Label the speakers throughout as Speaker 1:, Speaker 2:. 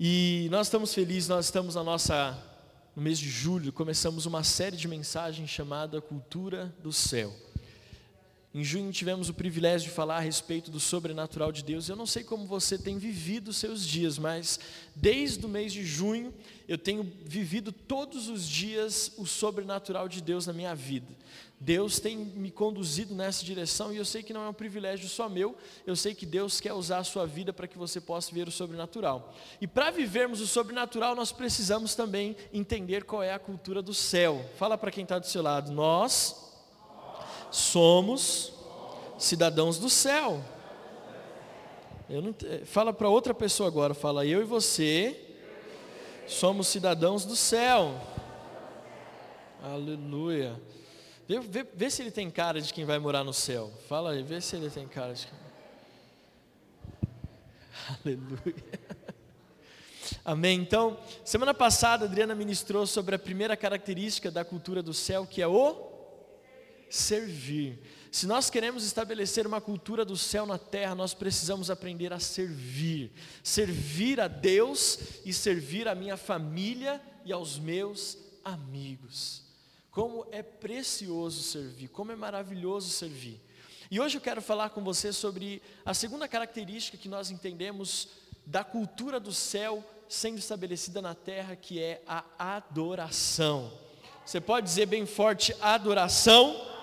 Speaker 1: E nós estamos felizes, nós estamos na nossa no mês de julho, começamos uma série de mensagens chamada Cultura do Céu. Em junho tivemos o privilégio de falar a respeito do sobrenatural de Deus. Eu não sei como você tem vivido os seus dias, mas desde o mês de junho eu tenho vivido todos os dias o sobrenatural de Deus na minha vida. Deus tem me conduzido nessa direção e eu sei que não é um privilégio só meu, eu sei que Deus quer usar a sua vida para que você possa ver o sobrenatural. E para vivermos o sobrenatural, nós precisamos também entender qual é a cultura do céu. Fala para quem está do seu lado, nós somos cidadãos do céu. Não, fala para outra pessoa agora, fala eu e você somos cidadãos do céu. Aleluia. Vê, vê, vê, se ele tem cara de quem vai morar no céu. Fala aí, vê se ele tem cara de quem. Aleluia. Amém. Então, semana passada, Adriana ministrou sobre a primeira característica da cultura do céu, que é o servir. Se nós queremos estabelecer uma cultura do céu na terra, nós precisamos aprender a servir. Servir a Deus e servir a minha família e aos meus amigos. Como é precioso servir, como é maravilhoso servir. E hoje eu quero falar com você sobre a segunda característica que nós entendemos da cultura do céu sendo estabelecida na terra, que é a adoração. Você pode dizer bem forte: adoração.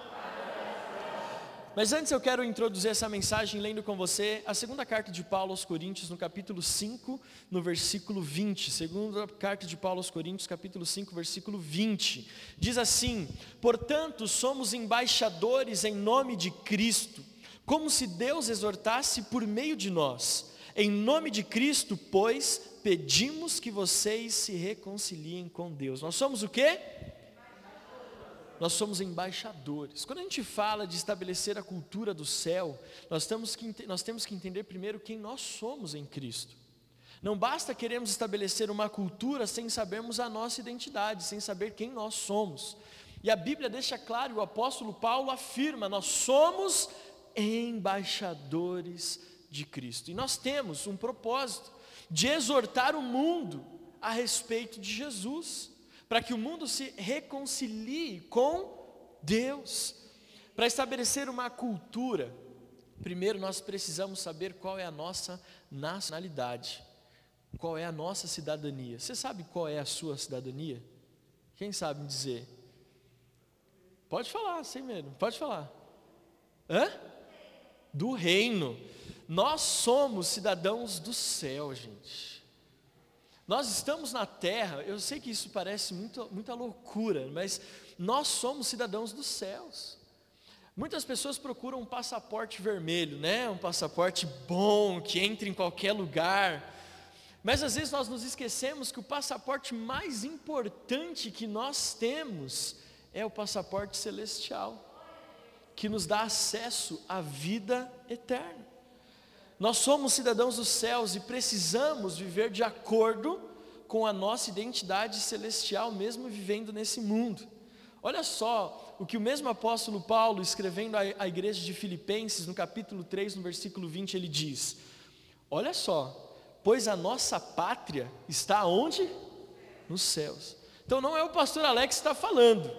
Speaker 1: Mas antes eu quero introduzir essa mensagem lendo com você a segunda carta de Paulo aos Coríntios, no capítulo 5, no versículo 20. Segunda carta de Paulo aos Coríntios, capítulo 5, versículo 20. Diz assim: Portanto, somos embaixadores em nome de Cristo, como se Deus exortasse por meio de nós. Em nome de Cristo, pois, pedimos que vocês se reconciliem com Deus. Nós somos o quê? Nós somos embaixadores. Quando a gente fala de estabelecer a cultura do céu, nós temos que, nós temos que entender primeiro quem nós somos em Cristo. Não basta queremos estabelecer uma cultura sem sabermos a nossa identidade, sem saber quem nós somos. E a Bíblia deixa claro, o apóstolo Paulo afirma: nós somos embaixadores de Cristo. E nós temos um propósito de exortar o mundo a respeito de Jesus para que o mundo se reconcilie com Deus. Para estabelecer uma cultura, primeiro nós precisamos saber qual é a nossa nacionalidade, qual é a nossa cidadania. Você sabe qual é a sua cidadania? Quem sabe me dizer? Pode falar, sem medo, pode falar. Hã? Do reino. Nós somos cidadãos do céu, gente. Nós estamos na terra, eu sei que isso parece muito, muita loucura, mas nós somos cidadãos dos céus. Muitas pessoas procuram um passaporte vermelho, né? Um passaporte bom, que entre em qualquer lugar. Mas às vezes nós nos esquecemos que o passaporte mais importante que nós temos é o passaporte celestial, que nos dá acesso à vida eterna. Nós somos cidadãos dos céus e precisamos viver de acordo com a nossa identidade celestial, mesmo vivendo nesse mundo. Olha só o que o mesmo apóstolo Paulo, escrevendo à igreja de Filipenses, no capítulo 3, no versículo 20, ele diz: Olha só, pois a nossa pátria está onde? Nos céus. Então não é o pastor Alex que está falando,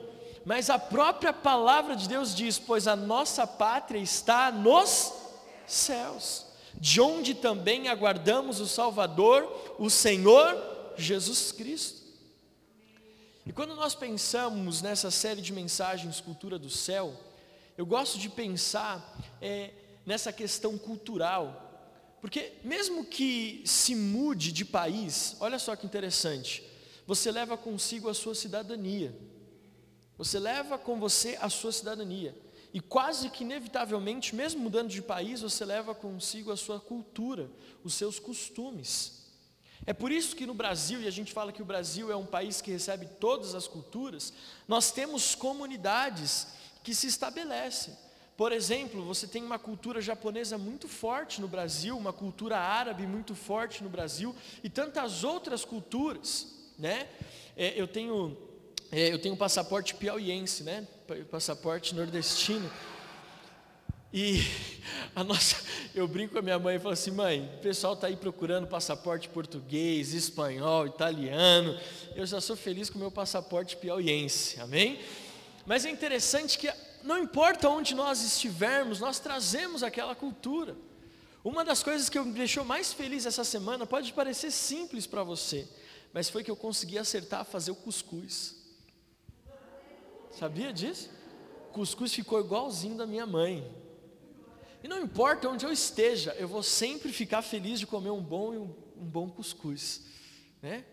Speaker 1: mas a própria palavra de Deus diz: Pois a nossa pátria está nos céus de onde também aguardamos o Salvador, o Senhor Jesus Cristo. E quando nós pensamos nessa série de mensagens Cultura do Céu, eu gosto de pensar é, nessa questão cultural, porque mesmo que se mude de país, olha só que interessante, você leva consigo a sua cidadania, você leva com você a sua cidadania. E quase que inevitavelmente, mesmo mudando de país, você leva consigo a sua cultura, os seus costumes. É por isso que no Brasil, e a gente fala que o Brasil é um país que recebe todas as culturas, nós temos comunidades que se estabelecem. Por exemplo, você tem uma cultura japonesa muito forte no Brasil, uma cultura árabe muito forte no Brasil e tantas outras culturas, né? É, eu tenho é, eu tenho um passaporte piauiense, né? passaporte nordestino. E a nossa, eu brinco com a minha mãe e falo assim, mãe, o pessoal está aí procurando passaporte português, espanhol, italiano. Eu já sou feliz com o meu passaporte piauiense, amém? Mas é interessante que não importa onde nós estivermos, nós trazemos aquela cultura. Uma das coisas que me deixou mais feliz essa semana pode parecer simples para você, mas foi que eu consegui acertar a fazer o cuscuz. Sabia disso? Cuscuz ficou igualzinho da minha mãe. E não importa onde eu esteja, eu vou sempre ficar feliz de comer um bom um, um bom cuscuz, né?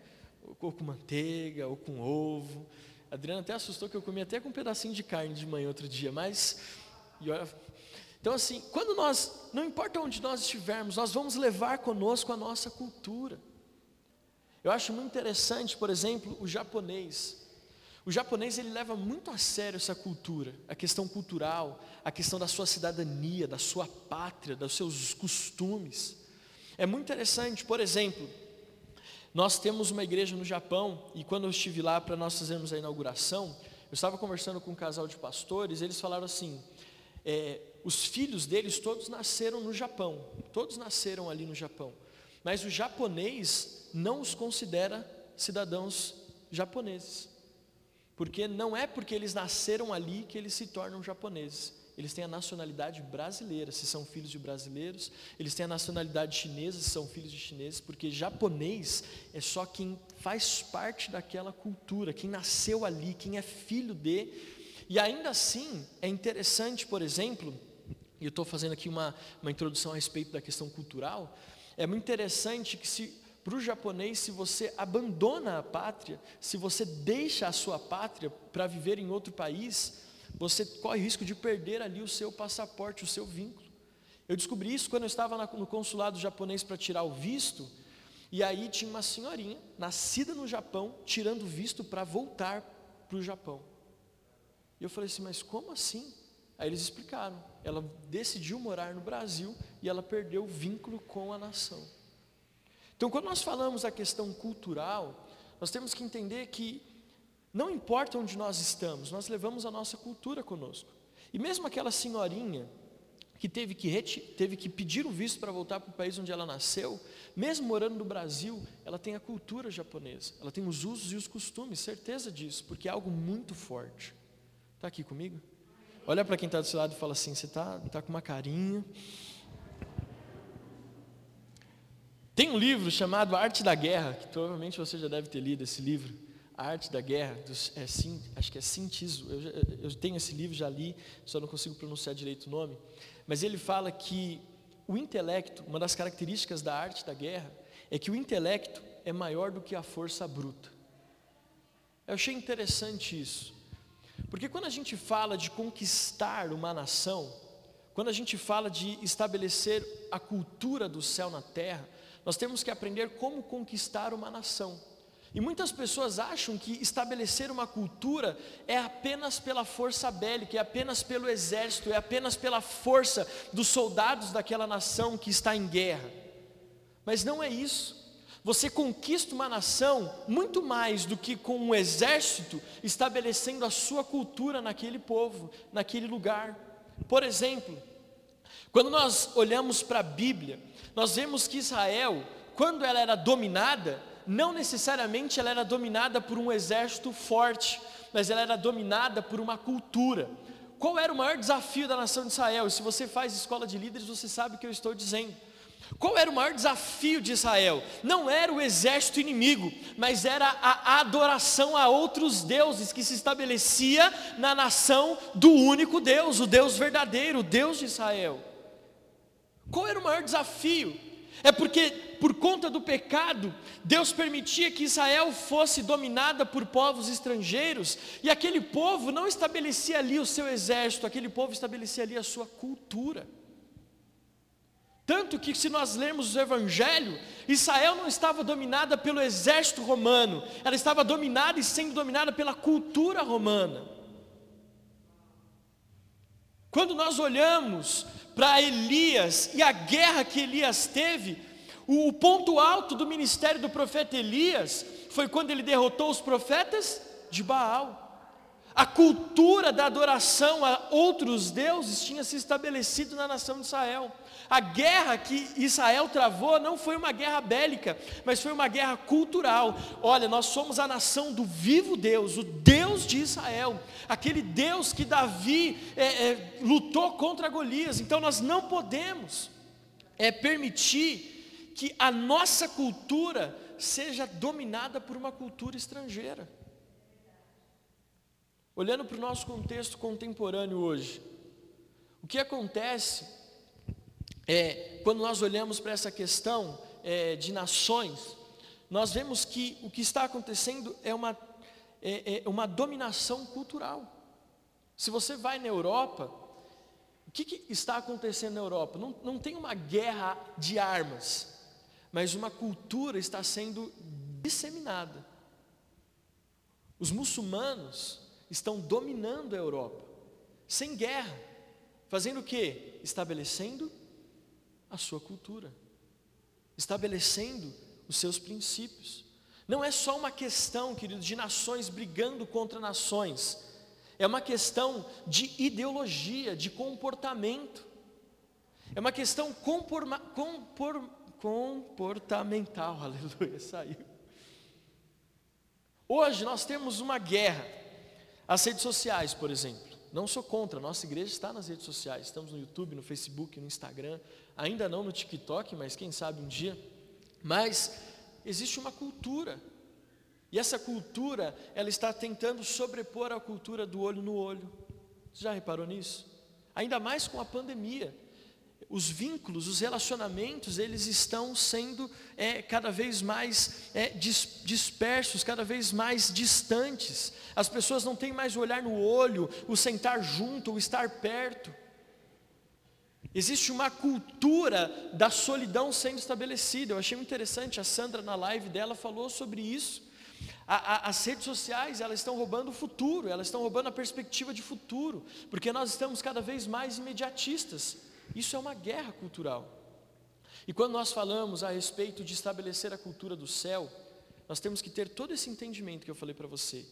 Speaker 1: Ou com manteiga, ou com ovo. A Adriana até assustou que eu comi até com um pedacinho de carne de manhã outro dia, mas então assim, quando nós, não importa onde nós estivermos, nós vamos levar conosco a nossa cultura. Eu acho muito interessante, por exemplo, o japonês. O japonês ele leva muito a sério essa cultura, a questão cultural, a questão da sua cidadania, da sua pátria, dos seus costumes. É muito interessante, por exemplo, nós temos uma igreja no Japão e quando eu estive lá para nós fazermos a inauguração, eu estava conversando com um casal de pastores, eles falaram assim: é, os filhos deles todos nasceram no Japão, todos nasceram ali no Japão, mas o japonês não os considera cidadãos japoneses. Porque não é porque eles nasceram ali que eles se tornam japoneses. Eles têm a nacionalidade brasileira, se são filhos de brasileiros. Eles têm a nacionalidade chinesa, se são filhos de chineses. Porque japonês é só quem faz parte daquela cultura, quem nasceu ali, quem é filho de. E ainda assim, é interessante, por exemplo, e eu estou fazendo aqui uma, uma introdução a respeito da questão cultural. É muito interessante que se para o japonês, se você abandona a pátria, se você deixa a sua pátria para viver em outro país, você corre risco de perder ali o seu passaporte, o seu vínculo. Eu descobri isso quando eu estava no consulado japonês para tirar o visto, e aí tinha uma senhorinha, nascida no Japão, tirando visto para voltar para o Japão. E eu falei assim, mas como assim? Aí eles explicaram, ela decidiu morar no Brasil e ela perdeu o vínculo com a nação. Então, quando nós falamos da questão cultural, nós temos que entender que não importa onde nós estamos, nós levamos a nossa cultura conosco. E mesmo aquela senhorinha que teve que, teve que pedir o visto para voltar para o país onde ela nasceu, mesmo morando no Brasil, ela tem a cultura japonesa, ela tem os usos e os costumes, certeza disso, porque é algo muito forte. Está aqui comigo? Olha para quem está do seu lado e fala assim: você está tá com uma carinha. Tem um livro chamado Arte da Guerra, que provavelmente você já deve ter lido esse livro. A Arte da Guerra, dos, é, sim, acho que é Sintizo. Eu, eu tenho esse livro, já li, só não consigo pronunciar direito o nome. Mas ele fala que o intelecto, uma das características da arte da guerra, é que o intelecto é maior do que a força bruta. Eu achei interessante isso. Porque quando a gente fala de conquistar uma nação, quando a gente fala de estabelecer a cultura do céu na terra, nós temos que aprender como conquistar uma nação. E muitas pessoas acham que estabelecer uma cultura é apenas pela força bélica, é apenas pelo exército, é apenas pela força dos soldados daquela nação que está em guerra. Mas não é isso. Você conquista uma nação muito mais do que com um exército estabelecendo a sua cultura naquele povo, naquele lugar. Por exemplo, quando nós olhamos para a Bíblia, nós vemos que Israel, quando ela era dominada, não necessariamente ela era dominada por um exército forte, mas ela era dominada por uma cultura. Qual era o maior desafio da nação de Israel? Se você faz escola de líderes, você sabe o que eu estou dizendo. Qual era o maior desafio de Israel? Não era o exército inimigo, mas era a adoração a outros deuses que se estabelecia na nação do único Deus, o Deus verdadeiro, o Deus de Israel. Qual era o maior desafio? É porque, por conta do pecado, Deus permitia que Israel fosse dominada por povos estrangeiros, e aquele povo não estabelecia ali o seu exército, aquele povo estabelecia ali a sua cultura. Tanto que, se nós lermos o Evangelho, Israel não estava dominada pelo exército romano, ela estava dominada e sendo dominada pela cultura romana. Quando nós olhamos para Elias e a guerra que Elias teve, o ponto alto do ministério do profeta Elias foi quando ele derrotou os profetas de Baal. A cultura da adoração a outros deuses tinha se estabelecido na nação de Israel. A guerra que Israel travou não foi uma guerra bélica, mas foi uma guerra cultural. Olha, nós somos a nação do vivo Deus, o Deus de Israel, aquele Deus que Davi é, é, lutou contra Golias. Então nós não podemos é, permitir que a nossa cultura seja dominada por uma cultura estrangeira. Olhando para o nosso contexto contemporâneo hoje, o que acontece é, quando nós olhamos para essa questão é, de nações, nós vemos que o que está acontecendo é uma, é, é uma dominação cultural. Se você vai na Europa, o que, que está acontecendo na Europa? Não, não tem uma guerra de armas, mas uma cultura está sendo disseminada. Os muçulmanos estão dominando a Europa, sem guerra, fazendo o que? Estabelecendo a sua cultura, estabelecendo os seus princípios. Não é só uma questão, querido, de nações brigando contra nações, é uma questão de ideologia, de comportamento, é uma questão compor, compor, comportamental, aleluia, saiu. Hoje nós temos uma guerra, as redes sociais, por exemplo. Não sou contra, nossa igreja está nas redes sociais, estamos no YouTube, no Facebook, no Instagram, ainda não no TikTok, mas quem sabe um dia. Mas existe uma cultura, e essa cultura, ela está tentando sobrepor a cultura do olho no olho. Você já reparou nisso? Ainda mais com a pandemia. Os vínculos, os relacionamentos, eles estão sendo é, cada vez mais é, dis, dispersos, cada vez mais distantes. As pessoas não têm mais o olhar no olho, o sentar junto, o estar perto. Existe uma cultura da solidão sendo estabelecida. Eu achei interessante, a Sandra na live dela falou sobre isso. A, a, as redes sociais, elas estão roubando o futuro, elas estão roubando a perspectiva de futuro, porque nós estamos cada vez mais imediatistas. Isso é uma guerra cultural. E quando nós falamos a respeito de estabelecer a cultura do céu, nós temos que ter todo esse entendimento que eu falei para você.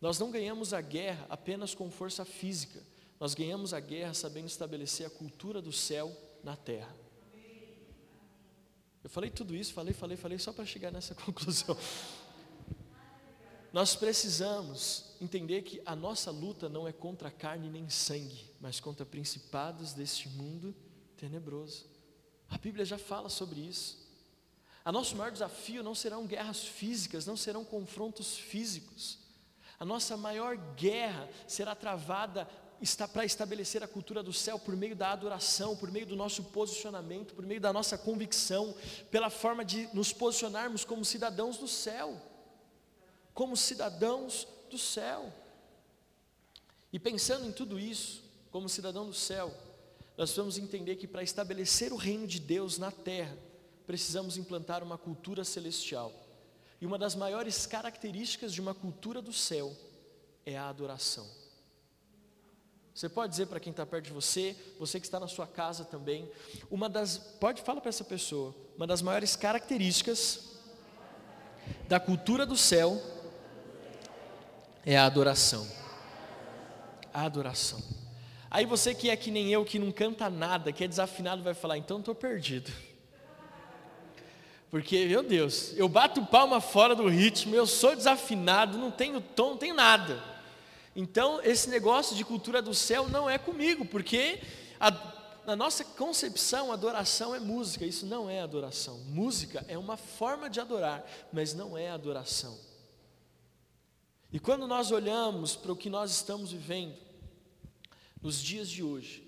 Speaker 1: Nós não ganhamos a guerra apenas com força física, nós ganhamos a guerra sabendo estabelecer a cultura do céu na terra. Eu falei tudo isso, falei, falei, falei, só para chegar nessa conclusão. Nós precisamos entender que a nossa luta não é contra carne nem sangue, mas contra principados deste mundo tenebroso. A Bíblia já fala sobre isso. A nosso maior desafio não serão guerras físicas, não serão confrontos físicos. A nossa maior guerra será travada está para estabelecer a cultura do céu por meio da adoração, por meio do nosso posicionamento, por meio da nossa convicção, pela forma de nos posicionarmos como cidadãos do céu, como cidadãos do céu. E pensando em tudo isso, como cidadão do céu, nós vamos entender que para estabelecer o reino de Deus na terra, precisamos implantar uma cultura celestial. E uma das maiores características de uma cultura do céu é a adoração. Você pode dizer para quem está perto de você, você que está na sua casa também, uma das, pode falar para essa pessoa, uma das maiores características da cultura do céu é a adoração. A adoração. Aí você que é que nem eu, que não canta nada, que é desafinado, vai falar, então estou perdido. Porque, meu Deus, eu bato palma fora do ritmo, eu sou desafinado, não tenho tom, não tenho nada. Então, esse negócio de cultura do céu não é comigo, porque a, na nossa concepção, adoração é música, isso não é adoração. Música é uma forma de adorar, mas não é adoração. E quando nós olhamos para o que nós estamos vivendo, nos dias de hoje,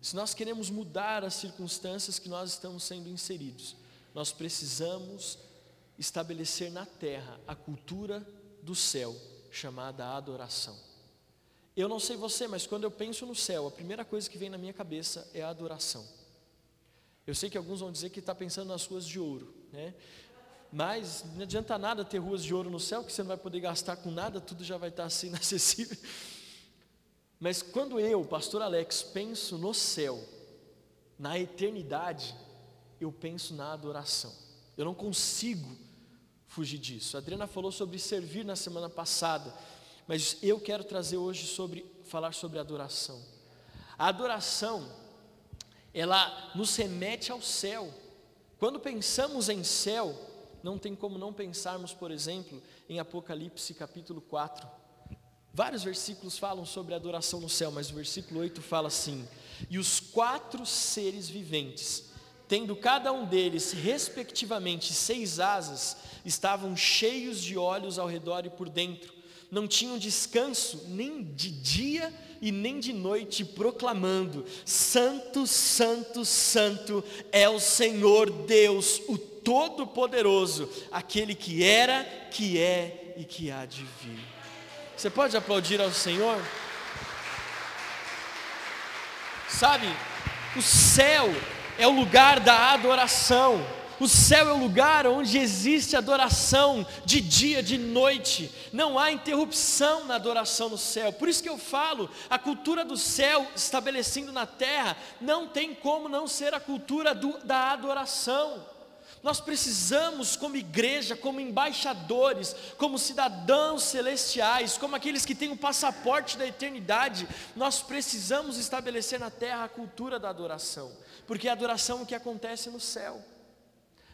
Speaker 1: se nós queremos mudar as circunstâncias que nós estamos sendo inseridos, nós precisamos estabelecer na terra a cultura do céu, chamada adoração. Eu não sei você, mas quando eu penso no céu, a primeira coisa que vem na minha cabeça é a adoração. Eu sei que alguns vão dizer que está pensando nas ruas de ouro, né? Mas não adianta nada ter ruas de ouro no céu, que você não vai poder gastar com nada, tudo já vai estar assim inacessível. Mas quando eu, pastor Alex, penso no céu, na eternidade, eu penso na adoração. Eu não consigo fugir disso. A Adriana falou sobre servir na semana passada, mas eu quero trazer hoje sobre falar sobre adoração. A adoração, ela nos remete ao céu. Quando pensamos em céu, não tem como não pensarmos, por exemplo, em Apocalipse capítulo 4. Vários versículos falam sobre adoração no céu, mas o versículo 8 fala assim: E os quatro seres viventes, tendo cada um deles, respectivamente, seis asas, estavam cheios de olhos ao redor e por dentro, não tinham descanso nem de dia e nem de noite, proclamando: Santo, Santo, Santo é o Senhor Deus, o Todo-Poderoso, aquele que era, que é e que há de vir. Você pode aplaudir ao Senhor? Sabe, o céu é o lugar da adoração. O céu é o lugar onde existe adoração de dia, de noite. Não há interrupção na adoração no céu. Por isso que eu falo, a cultura do céu estabelecendo na terra não tem como não ser a cultura do, da adoração. Nós precisamos, como igreja, como embaixadores, como cidadãos celestiais, como aqueles que têm o passaporte da eternidade, nós precisamos estabelecer na terra a cultura da adoração, porque a adoração é o que acontece no céu.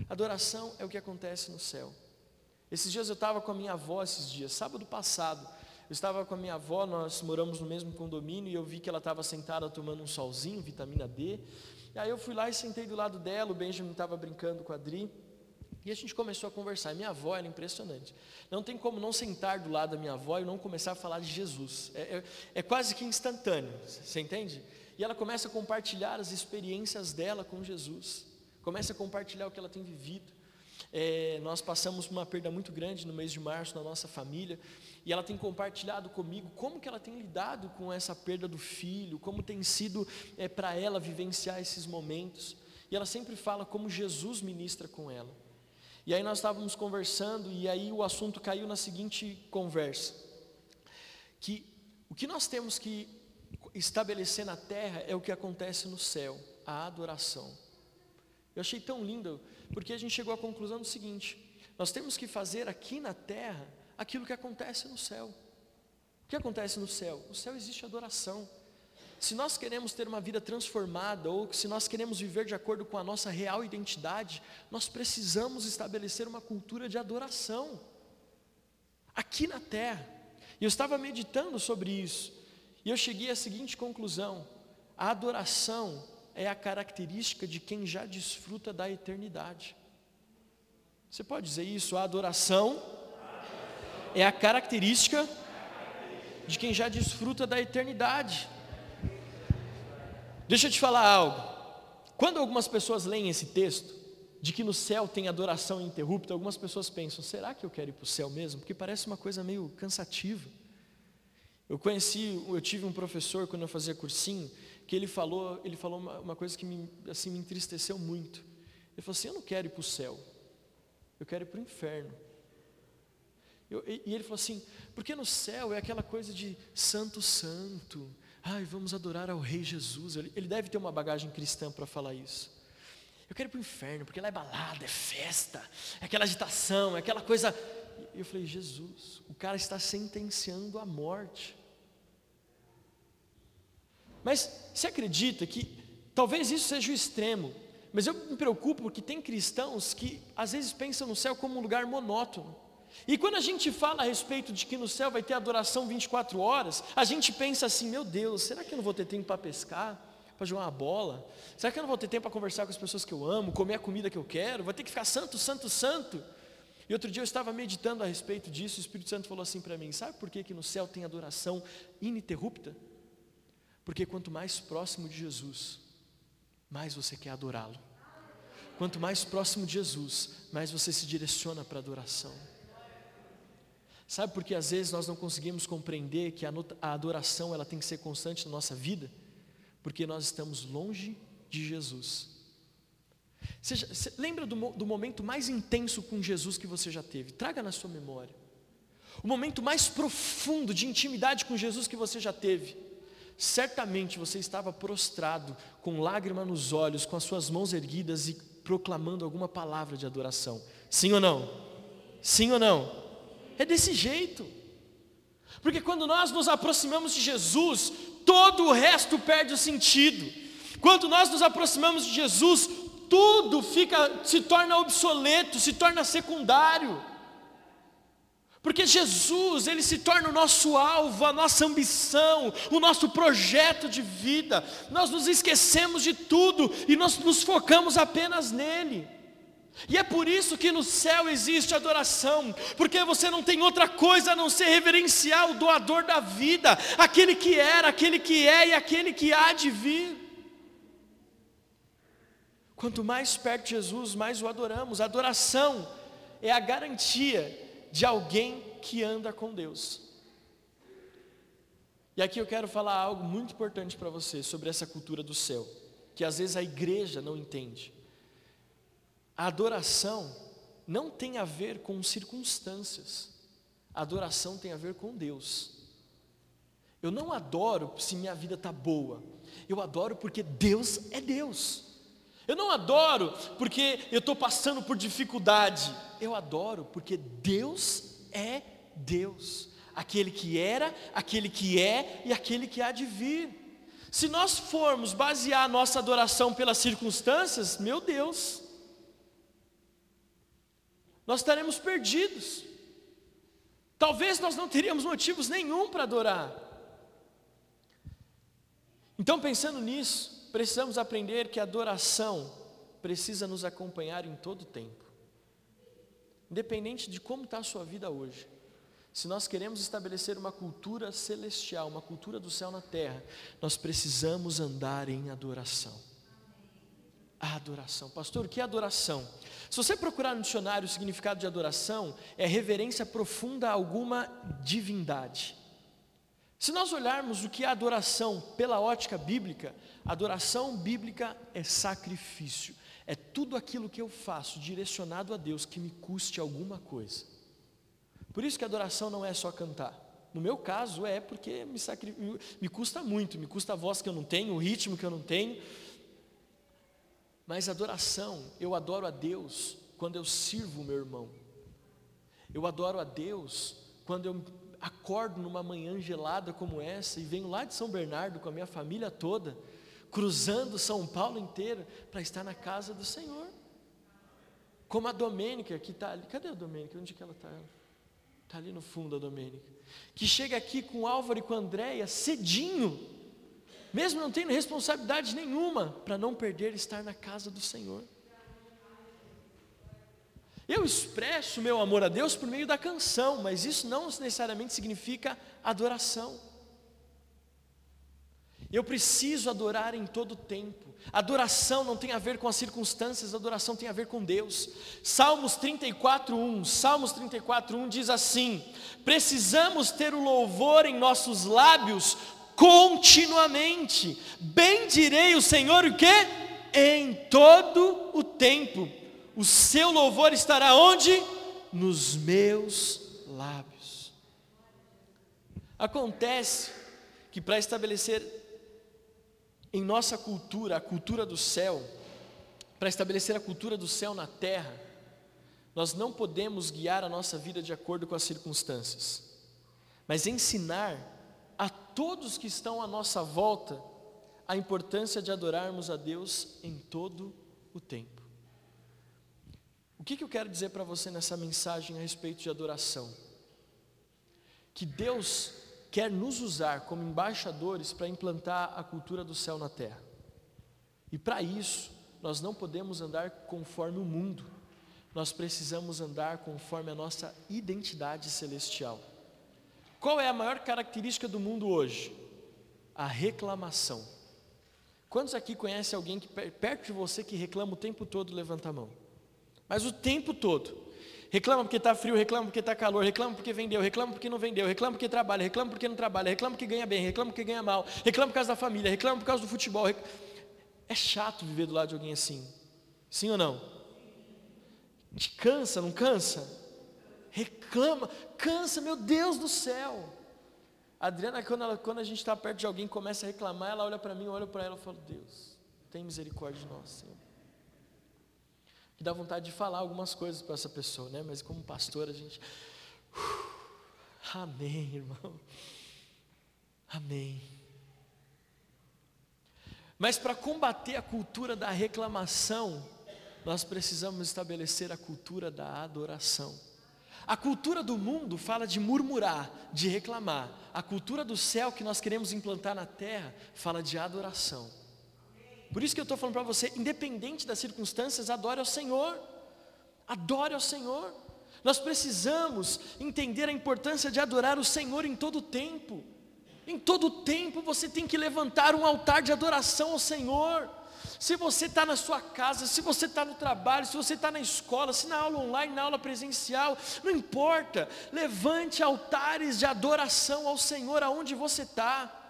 Speaker 1: Adoração é o que acontece no céu. Esses dias eu estava com a minha avó, esses dias, sábado passado, eu estava com a minha avó, nós moramos no mesmo condomínio e eu vi que ela estava sentada tomando um solzinho, vitamina D, e aí eu fui lá e sentei do lado dela, o Benjamin estava brincando com a Adri, e a gente começou a conversar. minha avó era impressionante. Não tem como não sentar do lado da minha avó e não começar a falar de Jesus. É, é, é quase que instantâneo, você entende? E ela começa a compartilhar as experiências dela com Jesus. Começa a compartilhar o que ela tem vivido. É, nós passamos uma perda muito grande no mês de março na nossa família e ela tem compartilhado comigo como que ela tem lidado com essa perda do filho, como tem sido é, para ela vivenciar esses momentos. E ela sempre fala como Jesus ministra com ela. E aí nós estávamos conversando e aí o assunto caiu na seguinte conversa: que o que nós temos que estabelecer na terra é o que acontece no céu, a adoração. Eu achei tão lindo, porque a gente chegou à conclusão do seguinte: nós temos que fazer aqui na terra aquilo que acontece no céu. O que acontece no céu? No céu existe adoração. Se nós queremos ter uma vida transformada, ou se nós queremos viver de acordo com a nossa real identidade, nós precisamos estabelecer uma cultura de adoração, aqui na terra. E eu estava meditando sobre isso, e eu cheguei à seguinte conclusão: a adoração é a característica de quem já desfruta da eternidade. Você pode dizer isso? A adoração é a característica de quem já desfruta da eternidade. Deixa eu te falar algo. Quando algumas pessoas leem esse texto, de que no céu tem adoração ininterrupta, algumas pessoas pensam: será que eu quero ir para o céu mesmo? Porque parece uma coisa meio cansativa. Eu conheci, eu tive um professor quando eu fazia cursinho, que ele falou, ele falou uma, uma coisa que me, assim, me entristeceu muito. Ele falou assim: eu não quero ir para o céu, eu quero ir para o inferno. Eu, e, e ele falou assim: porque no céu é aquela coisa de santo, santo, ai, vamos adorar ao Rei Jesus. Ele, ele deve ter uma bagagem cristã para falar isso. Eu quero ir para o inferno, porque lá é balada, é festa, é aquela agitação, é aquela coisa. E eu falei: Jesus, o cara está sentenciando a morte. Mas você acredita que talvez isso seja o extremo, mas eu me preocupo porque tem cristãos que às vezes pensam no céu como um lugar monótono. E quando a gente fala a respeito de que no céu vai ter adoração 24 horas, a gente pensa assim: meu Deus, será que eu não vou ter tempo para pescar, para jogar uma bola? Será que eu não vou ter tempo para conversar com as pessoas que eu amo, comer a comida que eu quero? Vai ter que ficar santo, santo, santo. E outro dia eu estava meditando a respeito disso, o Espírito Santo falou assim para mim: sabe por que, que no céu tem adoração ininterrupta? Porque quanto mais próximo de Jesus, mais você quer adorá-lo. Quanto mais próximo de Jesus, mais você se direciona para a adoração. Sabe por que às vezes nós não conseguimos compreender que a adoração ela tem que ser constante na nossa vida? Porque nós estamos longe de Jesus. Seja, lembra do, do momento mais intenso com Jesus que você já teve? Traga na sua memória. O momento mais profundo de intimidade com Jesus que você já teve. Certamente você estava prostrado, com lágrima nos olhos, com as suas mãos erguidas e proclamando alguma palavra de adoração. Sim ou não? Sim ou não? É desse jeito. Porque quando nós nos aproximamos de Jesus, todo o resto perde o sentido. Quando nós nos aproximamos de Jesus, tudo fica se torna obsoleto, se torna secundário. Porque Jesus, ele se torna o nosso alvo, a nossa ambição, o nosso projeto de vida. Nós nos esquecemos de tudo e nós nos focamos apenas nele. E é por isso que no céu existe adoração, porque você não tem outra coisa a não ser reverenciar o doador da vida, aquele que era, aquele que é e aquele que há de vir. Quanto mais perto de Jesus, mais o adoramos. A adoração é a garantia de alguém que anda com Deus. E aqui eu quero falar algo muito importante para você sobre essa cultura do céu, que às vezes a igreja não entende. A adoração não tem a ver com circunstâncias, a adoração tem a ver com Deus. Eu não adoro se minha vida está boa, eu adoro porque Deus é Deus. Eu não adoro porque eu estou passando por dificuldade. Eu adoro porque Deus é Deus. Aquele que era, aquele que é e aquele que há de vir. Se nós formos basear a nossa adoração pelas circunstâncias, meu Deus, nós estaremos perdidos. Talvez nós não teríamos motivos nenhum para adorar. Então, pensando nisso, precisamos aprender que a adoração precisa nos acompanhar em todo o tempo, independente de como está a sua vida hoje. Se nós queremos estabelecer uma cultura celestial, uma cultura do céu na terra, nós precisamos andar em adoração. A adoração, pastor, o que é adoração? Se você procurar no dicionário o significado de adoração, é reverência profunda a alguma divindade. Se nós olharmos o que é adoração pela ótica bíblica, adoração bíblica é sacrifício, é tudo aquilo que eu faço direcionado a Deus que me custe alguma coisa. Por isso que adoração não é só cantar. No meu caso é porque me, sacri... me custa muito, me custa a voz que eu não tenho, o ritmo que eu não tenho. Mas adoração, eu adoro a Deus quando eu sirvo o meu irmão. Eu adoro a Deus quando eu acordo numa manhã gelada como essa e venho lá de São Bernardo com a minha família toda, cruzando São Paulo inteira para estar na casa do Senhor. Como a Domênica que está ali, cadê a Domênica? Onde que ela está? Está ali no fundo a Domênica. Que chega aqui com o Álvaro e com a Andréia cedinho, mesmo não tendo responsabilidade nenhuma, para não perder estar na casa do Senhor. Eu expresso meu amor a Deus por meio da canção, mas isso não necessariamente significa adoração. Eu preciso adorar em todo tempo. Adoração não tem a ver com as circunstâncias, adoração tem a ver com Deus. Salmos 34:1, Salmos 34:1 diz assim: Precisamos ter o louvor em nossos lábios continuamente. Bendirei o Senhor o quê? Em todo o tempo o seu louvor estará onde? Nos meus lábios. Acontece que para estabelecer em nossa cultura, a cultura do céu, para estabelecer a cultura do céu na terra, nós não podemos guiar a nossa vida de acordo com as circunstâncias, mas ensinar a todos que estão à nossa volta a importância de adorarmos a Deus em todo o tempo. O que, que eu quero dizer para você nessa mensagem a respeito de adoração? Que Deus quer nos usar como embaixadores para implantar a cultura do céu na terra. E para isso, nós não podemos andar conforme o mundo, nós precisamos andar conforme a nossa identidade celestial. Qual é a maior característica do mundo hoje? A reclamação. Quantos aqui conhecem alguém que perto de você que reclama o tempo todo? Levanta a mão. Mas o tempo todo. Reclama porque está frio, reclama porque está calor, reclama porque vendeu, reclama porque não vendeu, reclama porque trabalha, reclama porque não trabalha, reclama porque ganha bem, reclama porque ganha mal, reclama por causa da família, reclama por causa do futebol. Rec... É chato viver do lado de alguém assim. Sim ou não? Te cansa, não cansa? Reclama, cansa, meu Deus do céu. A Adriana, quando, ela, quando a gente está perto de alguém começa a reclamar, ela olha para mim, eu olho para ela e falo, Deus, tem misericórdia de nós, Senhor que dá vontade de falar algumas coisas para essa pessoa, né? Mas como pastor a gente, uh, Amém, irmão. Amém. Mas para combater a cultura da reclamação, nós precisamos estabelecer a cultura da adoração. A cultura do mundo fala de murmurar, de reclamar. A cultura do céu que nós queremos implantar na terra fala de adoração. Por isso que eu estou falando para você, independente das circunstâncias, adore ao Senhor. Adore ao Senhor. Nós precisamos entender a importância de adorar o Senhor em todo o tempo. Em todo tempo você tem que levantar um altar de adoração ao Senhor. Se você está na sua casa, se você está no trabalho, se você está na escola, se na aula online, na aula presencial, não importa, levante altares de adoração ao Senhor aonde você está.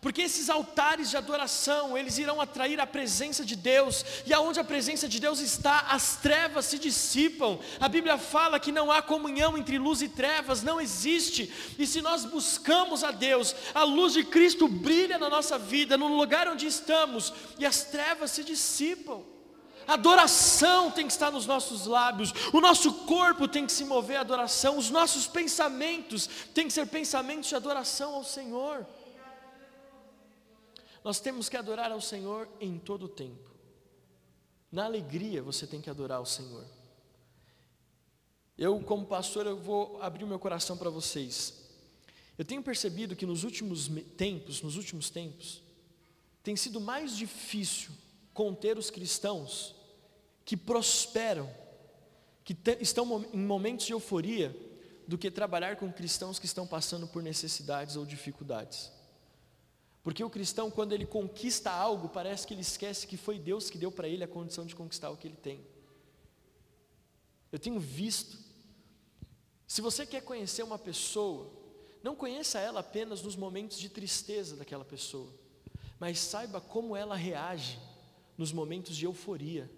Speaker 1: Porque esses altares de adoração, eles irão atrair a presença de Deus, e aonde a presença de Deus está, as trevas se dissipam. A Bíblia fala que não há comunhão entre luz e trevas, não existe. E se nós buscamos a Deus, a luz de Cristo brilha na nossa vida, no lugar onde estamos, e as trevas se dissipam. Adoração tem que estar nos nossos lábios, o nosso corpo tem que se mover à adoração, os nossos pensamentos têm que ser pensamentos de adoração ao Senhor. Nós temos que adorar ao Senhor em todo o tempo. Na alegria você tem que adorar ao Senhor. Eu, como pastor, eu vou abrir o meu coração para vocês. Eu tenho percebido que nos últimos tempos, nos últimos tempos, tem sido mais difícil conter os cristãos que prosperam, que estão em momentos de euforia, do que trabalhar com cristãos que estão passando por necessidades ou dificuldades. Porque o cristão, quando ele conquista algo, parece que ele esquece que foi Deus que deu para ele a condição de conquistar o que ele tem. Eu tenho visto. Se você quer conhecer uma pessoa, não conheça ela apenas nos momentos de tristeza daquela pessoa, mas saiba como ela reage nos momentos de euforia.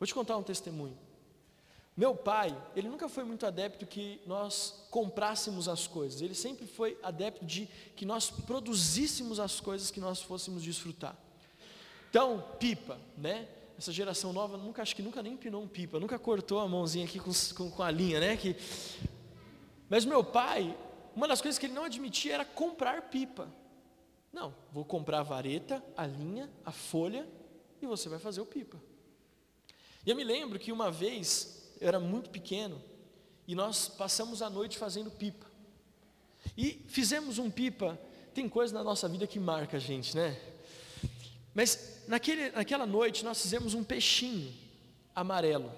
Speaker 1: Vou te contar um testemunho. Meu pai, ele nunca foi muito adepto que nós comprássemos as coisas, ele sempre foi adepto de que nós produzíssemos as coisas que nós fôssemos desfrutar. Então, pipa, né? Essa geração nova nunca acho que nunca nem pinou um pipa, nunca cortou a mãozinha aqui com, com, com a linha, né? Que... Mas meu pai, uma das coisas que ele não admitia era comprar pipa. Não, vou comprar a vareta, a linha, a folha e você vai fazer o pipa. E eu me lembro que uma vez eu era muito pequeno e nós passamos a noite fazendo pipa. E fizemos um pipa, tem coisa na nossa vida que marca a gente, né? Mas naquele, naquela noite nós fizemos um peixinho amarelo.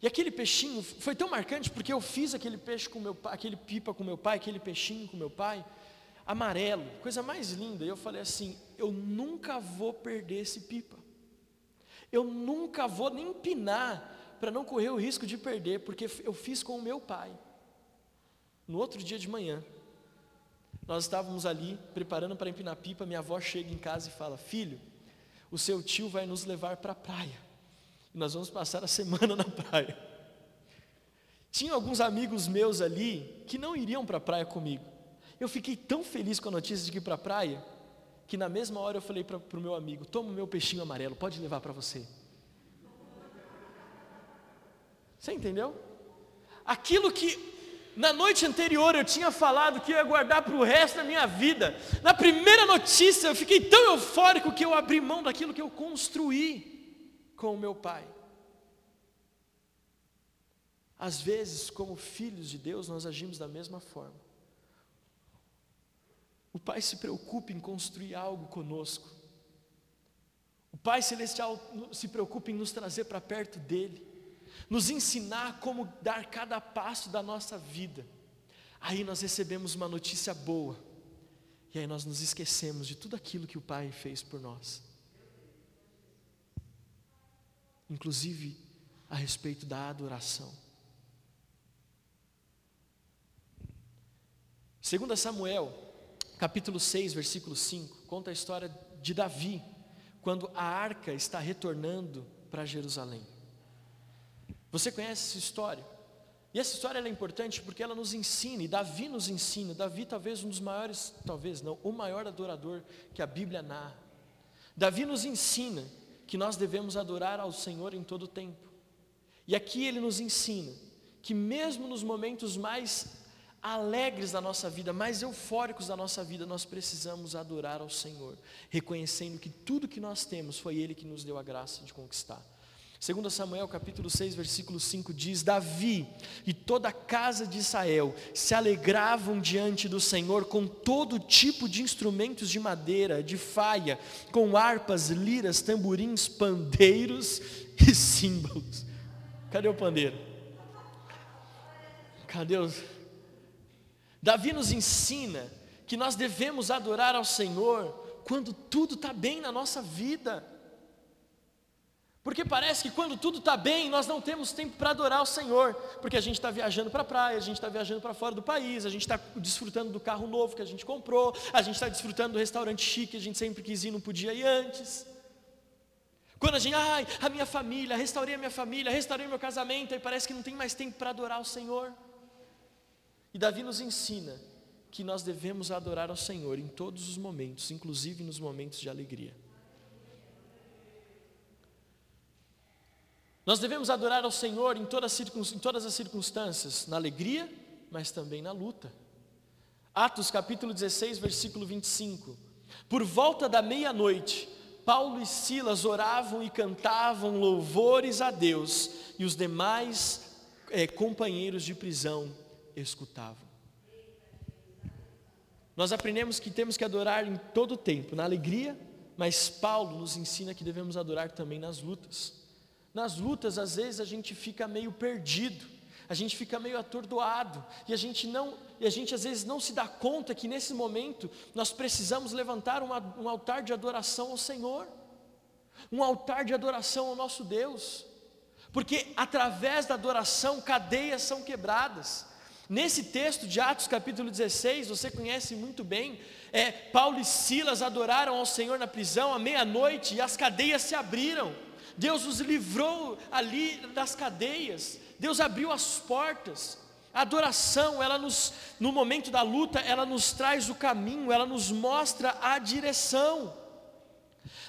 Speaker 1: E aquele peixinho foi tão marcante porque eu fiz aquele peixe com meu pai, aquele pipa com meu pai, aquele peixinho com meu pai, amarelo, coisa mais linda. E eu falei assim: eu nunca vou perder esse pipa. Eu nunca vou nem empinar para não correr o risco de perder, porque eu fiz com o meu pai. No outro dia de manhã, nós estávamos ali preparando para empinar pipa. Minha avó chega em casa e fala: Filho, o seu tio vai nos levar para a praia. E nós vamos passar a semana na praia. Tinha alguns amigos meus ali que não iriam para a praia comigo. Eu fiquei tão feliz com a notícia de ir para a praia, que na mesma hora eu falei para o meu amigo: Toma o meu peixinho amarelo, pode levar para você. Você entendeu? Aquilo que na noite anterior eu tinha falado que ia guardar para o resto da minha vida, na primeira notícia eu fiquei tão eufórico que eu abri mão daquilo que eu construí com o meu pai. Às vezes, como filhos de Deus, nós agimos da mesma forma. O Pai se preocupa em construir algo conosco. O Pai Celestial se preocupa em nos trazer para perto dEle nos ensinar como dar cada passo da nossa vida. Aí nós recebemos uma notícia boa, e aí nós nos esquecemos de tudo aquilo que o Pai fez por nós, inclusive a respeito da adoração. Segundo Samuel, capítulo 6, versículo 5, conta a história de Davi, quando a arca está retornando para Jerusalém. Você conhece essa história? E essa história é importante porque ela nos ensina, e Davi nos ensina. Davi, talvez um dos maiores, talvez não, o maior adorador que a Bíblia narra. Davi nos ensina que nós devemos adorar ao Senhor em todo o tempo. E aqui ele nos ensina que, mesmo nos momentos mais alegres da nossa vida, mais eufóricos da nossa vida, nós precisamos adorar ao Senhor, reconhecendo que tudo que nós temos foi Ele que nos deu a graça de conquistar. Segundo Samuel capítulo 6, versículo 5 diz: Davi e toda a casa de Israel se alegravam diante do Senhor com todo tipo de instrumentos de madeira, de faia, com harpas, liras, tamborins, pandeiros e símbolos. Cadê o pandeiro? Cadê os Davi nos ensina que nós devemos adorar ao Senhor quando tudo está bem na nossa vida. Porque parece que quando tudo está bem, nós não temos tempo para adorar o Senhor, porque a gente está viajando para a praia, a gente está viajando para fora do país, a gente está desfrutando do carro novo que a gente comprou, a gente está desfrutando do restaurante chique que a gente sempre quis ir, não podia ir antes. Quando a gente, ai, a minha família, restaurei a minha família, restaurei meu casamento, aí parece que não tem mais tempo para adorar o Senhor. E Davi nos ensina que nós devemos adorar ao Senhor em todos os momentos, inclusive nos momentos de alegria. Nós devemos adorar ao Senhor em todas, em todas as circunstâncias, na alegria, mas também na luta. Atos capítulo 16, versículo 25. Por volta da meia-noite, Paulo e Silas oravam e cantavam louvores a Deus, e os demais é, companheiros de prisão escutavam. Nós aprendemos que temos que adorar em todo o tempo, na alegria, mas Paulo nos ensina que devemos adorar também nas lutas. Nas lutas, às vezes, a gente fica meio perdido, a gente fica meio atordoado, e a gente não, e a gente às vezes não se dá conta que nesse momento nós precisamos levantar uma, um altar de adoração ao Senhor, um altar de adoração ao nosso Deus, porque através da adoração cadeias são quebradas. Nesse texto de Atos capítulo 16, você conhece muito bem, é, Paulo e Silas adoraram ao Senhor na prisão à meia-noite e as cadeias se abriram. Deus os livrou ali das cadeias, Deus abriu as portas. A adoração, ela nos, no momento da luta, ela nos traz o caminho, ela nos mostra a direção.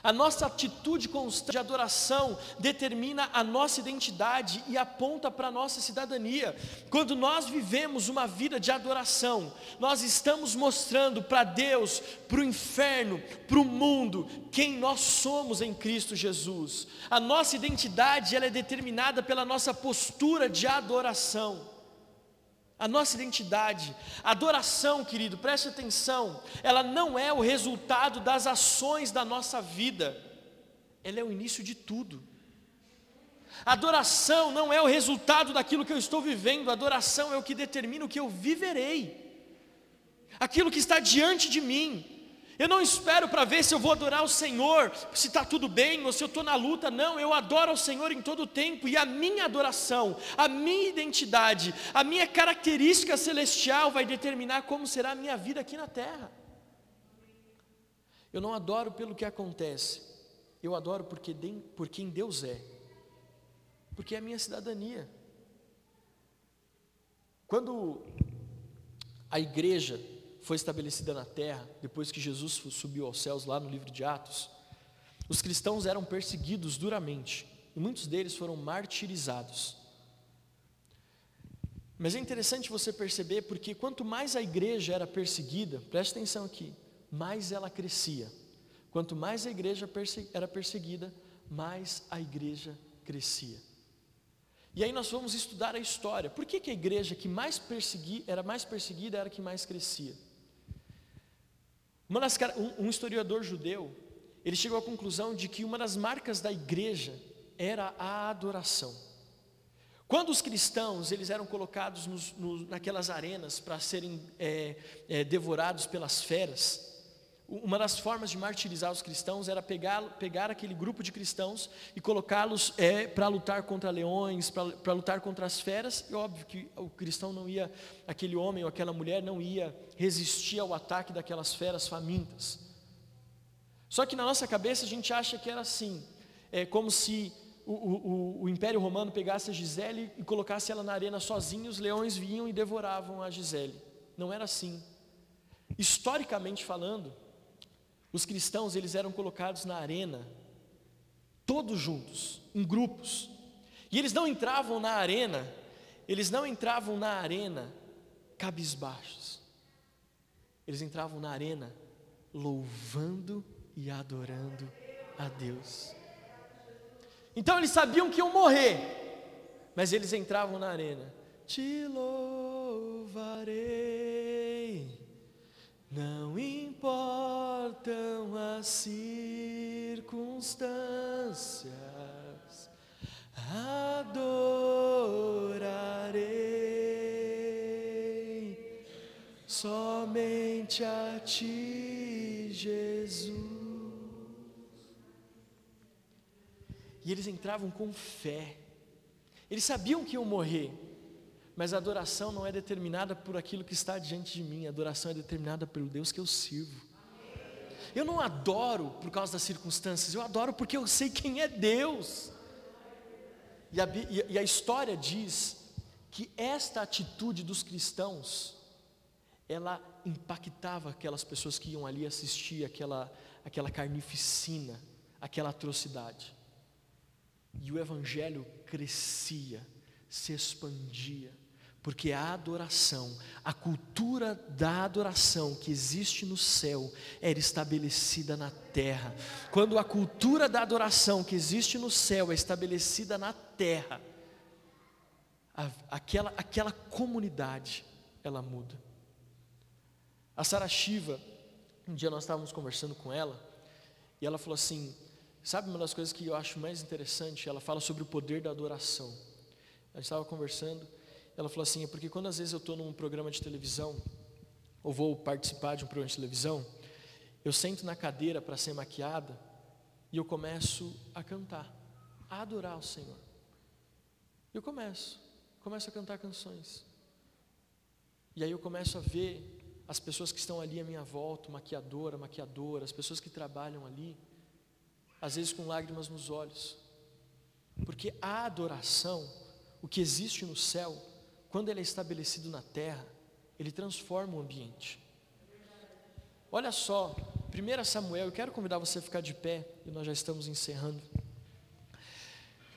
Speaker 1: A nossa atitude constante de adoração determina a nossa identidade e aponta para a nossa cidadania. Quando nós vivemos uma vida de adoração, nós estamos mostrando para Deus, para o inferno, para o mundo, quem nós somos em Cristo Jesus. A nossa identidade ela é determinada pela nossa postura de adoração a nossa identidade. Adoração, querido, preste atenção, ela não é o resultado das ações da nossa vida, ela é o início de tudo. Adoração não é o resultado daquilo que eu estou vivendo, adoração é o que determina o que eu viverei, aquilo que está diante de mim. Eu não espero para ver se eu vou adorar o Senhor, se está tudo bem ou se eu estou na luta. Não, eu adoro ao Senhor em todo o tempo e a minha adoração, a minha identidade, a minha característica celestial vai determinar como será a minha vida aqui na terra. Eu não adoro pelo que acontece, eu adoro porque por quem Deus é, porque é a minha cidadania. Quando a igreja foi estabelecida na terra, depois que Jesus subiu aos céus, lá no livro de Atos, os cristãos eram perseguidos duramente, e muitos deles foram martirizados. Mas é interessante você perceber, porque quanto mais a igreja era perseguida, preste atenção aqui, mais ela crescia. Quanto mais a igreja era perseguida, mais a igreja crescia. E aí nós vamos estudar a história. Por que, que a igreja que mais persegui, era mais perseguida era a que mais crescia? Das, um, um historiador judeu, ele chegou à conclusão de que uma das marcas da igreja era a adoração. Quando os cristãos eles eram colocados nos, no, naquelas arenas para serem é, é, devorados pelas feras, uma das formas de martirizar os cristãos era pegar, pegar aquele grupo de cristãos e colocá-los é, para lutar contra leões, para lutar contra as feras. E óbvio que o cristão não ia, aquele homem ou aquela mulher não ia resistir ao ataque daquelas feras famintas. Só que na nossa cabeça a gente acha que era assim, é como se o, o, o Império Romano pegasse a Gisele e colocasse ela na arena sozinha, os leões vinham e devoravam a Gisele. Não era assim. Historicamente falando, os cristãos, eles eram colocados na arena, todos juntos, em grupos. E eles não entravam na arena, eles não entravam na arena cabisbaixos. Eles entravam na arena louvando e adorando a Deus. Então eles sabiam que iam morrer, mas eles entravam na arena. Te louvarei, não importam as circunstâncias, adorarei somente a Ti, Jesus. E eles entravam com fé. Eles sabiam que iam morrer, mas a adoração não é determinada por aquilo que está diante de mim, a adoração é determinada pelo Deus que eu sirvo. Eu não adoro por causa das circunstâncias, eu adoro porque eu sei quem é Deus. E a, e a história diz que esta atitude dos cristãos, ela impactava aquelas pessoas que iam ali assistir aquela, aquela carnificina, aquela atrocidade. E o evangelho crescia, se expandia, porque a adoração, a cultura da adoração que existe no céu era estabelecida na terra. Quando a cultura da adoração que existe no céu é estabelecida na terra, a, aquela, aquela comunidade, ela muda. A Sara Shiva, um dia nós estávamos conversando com ela, e ela falou assim: Sabe uma das coisas que eu acho mais interessante? Ela fala sobre o poder da adoração. A gente estava conversando, ela falou assim: é porque quando às vezes eu estou num programa de televisão, ou vou participar de um programa de televisão, eu sento na cadeira para ser maquiada e eu começo a cantar, a adorar o Senhor. Eu começo, começo a cantar canções. E aí eu começo a ver as pessoas que estão ali à minha volta, maquiadora, maquiadora, as pessoas que trabalham ali às vezes com lágrimas nos olhos, porque a adoração, o que existe no céu, quando ele é estabelecido na terra, ele transforma o ambiente. Olha só, 1 Samuel, eu quero convidar você a ficar de pé, e nós já estamos encerrando.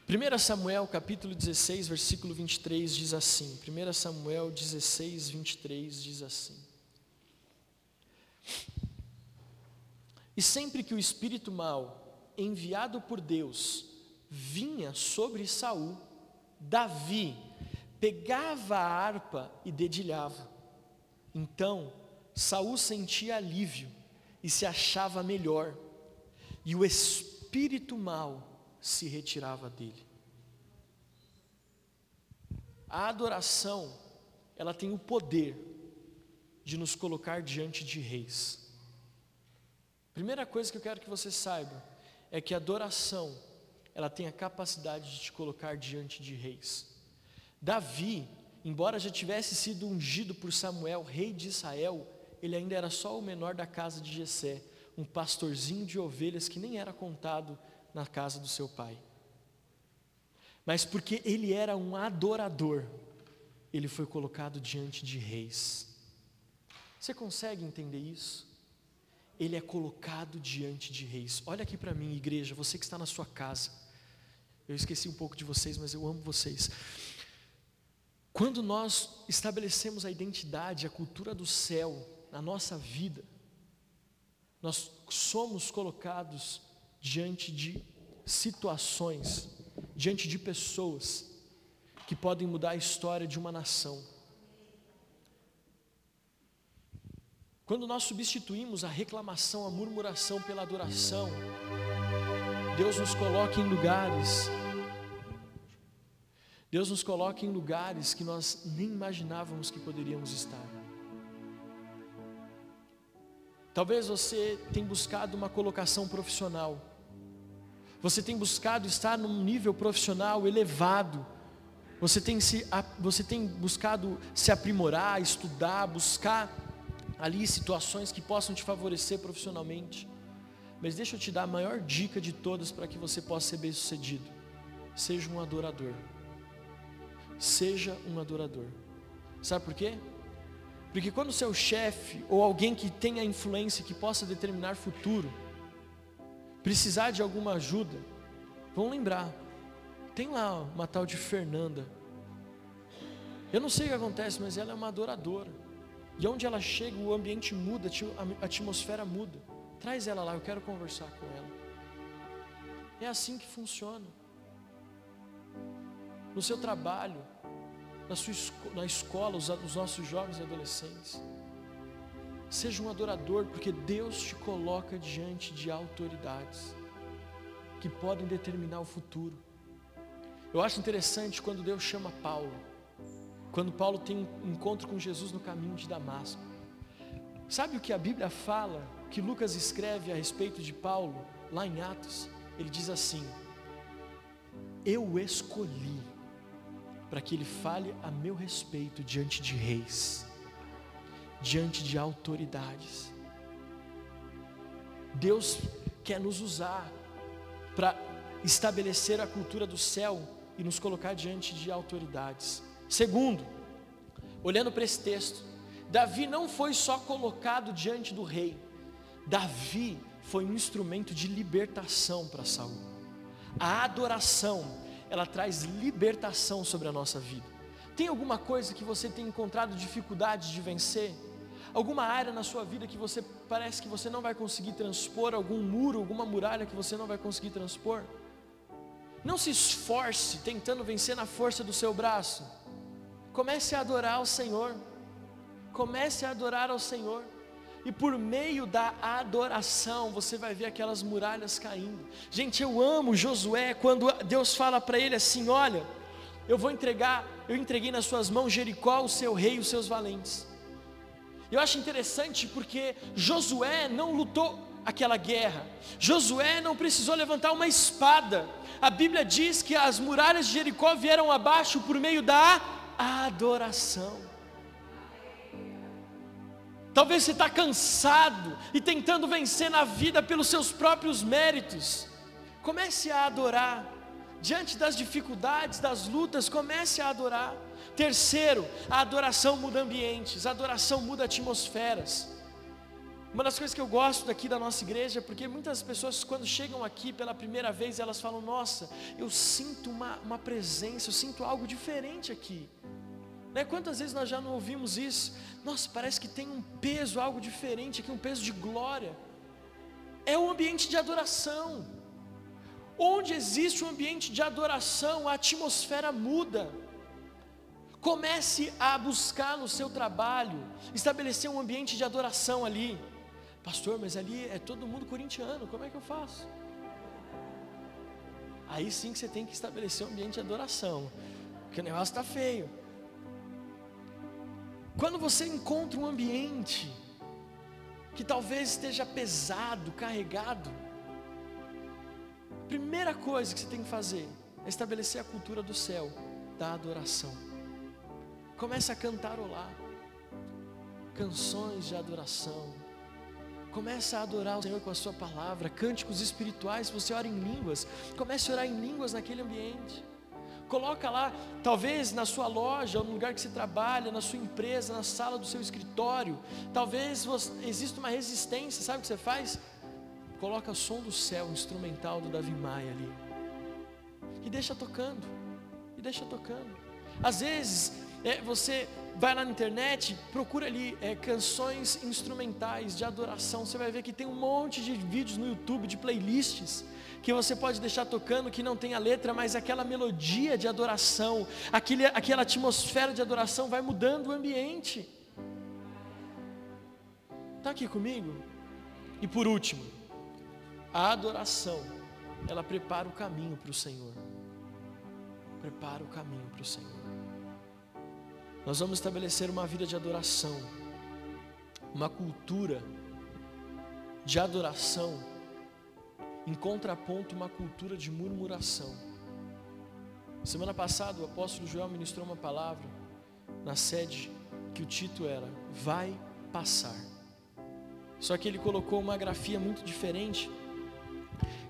Speaker 1: 1 Samuel capítulo 16, versículo 23 diz assim: 1 Samuel 16, 23 diz assim: E sempre que o espírito mau enviado por Deus vinha sobre Saul, Davi pegava a harpa e dedilhava. Então Saul sentia alívio e se achava melhor, e o espírito mau se retirava dele. A adoração, ela tem o poder de nos colocar diante de reis. Primeira coisa que eu quero que você saiba é que a adoração, ela tem a capacidade de te colocar diante de reis. Davi, embora já tivesse sido ungido por Samuel, rei de Israel, ele ainda era só o menor da casa de Jessé, um pastorzinho de ovelhas que nem era contado na casa do seu pai. Mas porque ele era um adorador, ele foi colocado diante de reis. Você consegue entender isso? ele é colocado diante de reis. Olha aqui para mim, igreja, você que está na sua casa. Eu esqueci um pouco de vocês, mas eu amo vocês. Quando nós estabelecemos a identidade, a cultura do céu na nossa vida, nós somos colocados diante de situações, diante de pessoas que podem mudar a história de uma nação. Quando nós substituímos a reclamação, a murmuração pela adoração, Deus nos coloca em lugares, Deus nos coloca em lugares que nós nem imaginávamos que poderíamos estar. Talvez você tenha buscado uma colocação profissional, você tem buscado estar num nível profissional elevado, você tem, se, você tem buscado se aprimorar, estudar, buscar ali situações que possam te favorecer profissionalmente. Mas deixa eu te dar a maior dica de todas para que você possa ser bem-sucedido. Seja um adorador. Seja um adorador. Sabe por quê? Porque quando seu chefe ou alguém que tenha influência que possa determinar futuro precisar de alguma ajuda, vão lembrar. Tem lá uma tal de Fernanda. Eu não sei o que acontece, mas ela é uma adoradora. E onde ela chega, o ambiente muda, a atmosfera muda. Traz ela lá, eu quero conversar com ela. É assim que funciona. No seu trabalho, na, sua, na escola, os, os nossos jovens e adolescentes. Seja um adorador, porque Deus te coloca diante de autoridades que podem determinar o futuro. Eu acho interessante quando Deus chama Paulo, quando Paulo tem um encontro com Jesus no caminho de Damasco. Sabe o que a Bíblia fala, que Lucas escreve a respeito de Paulo, lá em Atos? Ele diz assim: Eu escolhi para que ele fale a meu respeito diante de reis, diante de autoridades. Deus quer nos usar para estabelecer a cultura do céu e nos colocar diante de autoridades. Segundo, olhando para esse texto, Davi não foi só colocado diante do rei, Davi foi um instrumento de libertação para Saul. A adoração ela traz libertação sobre a nossa vida. Tem alguma coisa que você tem encontrado dificuldade de vencer? Alguma área na sua vida que você parece que você não vai conseguir transpor, algum muro, alguma muralha que você não vai conseguir transpor? Não se esforce tentando vencer na força do seu braço. Comece a adorar ao Senhor. Comece a adorar ao Senhor e por meio da adoração você vai ver aquelas muralhas caindo. Gente, eu amo Josué quando Deus fala para ele assim: Olha, eu vou entregar, eu entreguei nas suas mãos Jericó, o seu rei e os seus valentes. Eu acho interessante porque Josué não lutou aquela guerra, Josué não precisou levantar uma espada. A Bíblia diz que as muralhas de Jericó vieram abaixo por meio da adoração. Talvez você está cansado e tentando vencer na vida pelos seus próprios méritos. Comece a adorar. Diante das dificuldades, das lutas, comece a adorar. Terceiro, a adoração muda ambientes, a adoração muda atmosferas. Uma das coisas que eu gosto daqui da nossa igreja é porque muitas pessoas, quando chegam aqui pela primeira vez, elas falam: Nossa, eu sinto uma, uma presença, eu sinto algo diferente aqui. Né? Quantas vezes nós já não ouvimos isso? Nossa, parece que tem um peso, algo diferente aqui, um peso de glória. É um ambiente de adoração. Onde existe um ambiente de adoração, a atmosfera muda. Comece a buscar no seu trabalho, estabelecer um ambiente de adoração ali. Pastor, mas ali é todo mundo corintiano, como é que eu faço? Aí sim que você tem que estabelecer um ambiente de adoração, porque o negócio está feio. Quando você encontra um ambiente que talvez esteja pesado, carregado, a primeira coisa que você tem que fazer é estabelecer a cultura do céu, da adoração. Comece a cantarolar canções de adoração. Comece a adorar o Senhor com a sua palavra, cânticos espirituais, se você ora em línguas, comece a orar em línguas naquele ambiente. Coloca lá, talvez na sua loja, no lugar que você trabalha, na sua empresa, na sala do seu escritório. Talvez você, exista uma resistência, sabe o que você faz? Coloca o som do céu, instrumental do Davi Maia ali. E deixa tocando. E deixa tocando. Às vezes, é, você vai lá na internet, procura ali é, canções instrumentais de adoração. Você vai ver que tem um monte de vídeos no YouTube, de playlists que você pode deixar tocando que não tem a letra, mas aquela melodia de adoração, aquele, aquela atmosfera de adoração vai mudando o ambiente. Está aqui comigo? E por último, a adoração, ela prepara o caminho para o Senhor. Prepara o caminho para o Senhor. Nós vamos estabelecer uma vida de adoração, uma cultura de adoração em contraponto uma cultura de murmuração. Semana passada o apóstolo Joel ministrou uma palavra na sede que o título era Vai passar. Só que ele colocou uma grafia muito diferente.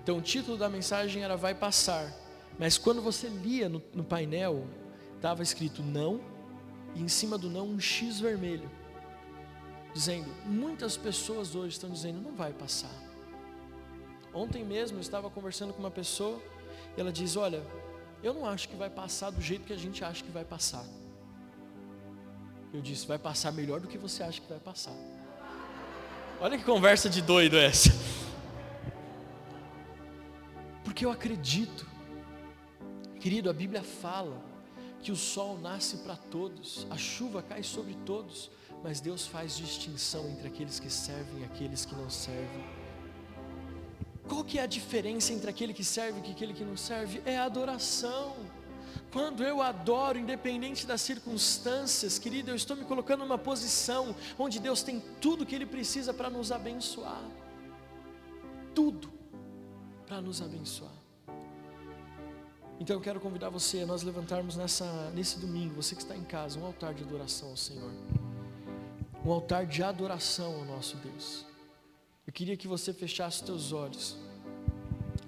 Speaker 1: Então o título da mensagem era Vai passar, mas quando você lia no, no painel, estava escrito não, e em cima do não um X vermelho, dizendo: muitas pessoas hoje estão dizendo, não vai passar. Ontem mesmo eu estava conversando com uma pessoa e ela diz: Olha, eu não acho que vai passar do jeito que a gente acha que vai passar. Eu disse: vai passar melhor do que você acha que vai passar. Olha que conversa de doido essa. Porque eu acredito, querido, a Bíblia fala que o sol nasce para todos, a chuva cai sobre todos, mas Deus faz distinção entre aqueles que servem e aqueles que não servem. Qual que é a diferença entre aquele que serve e aquele que não serve? É a adoração. Quando eu adoro, independente das circunstâncias, querido, eu estou me colocando numa posição onde Deus tem tudo que Ele precisa para nos abençoar. Tudo para nos abençoar. Então eu quero convidar você a nós levantarmos nessa, nesse domingo, você que está em casa, um altar de adoração ao Senhor. Um altar de adoração ao nosso Deus. Eu queria que você fechasse os teus olhos.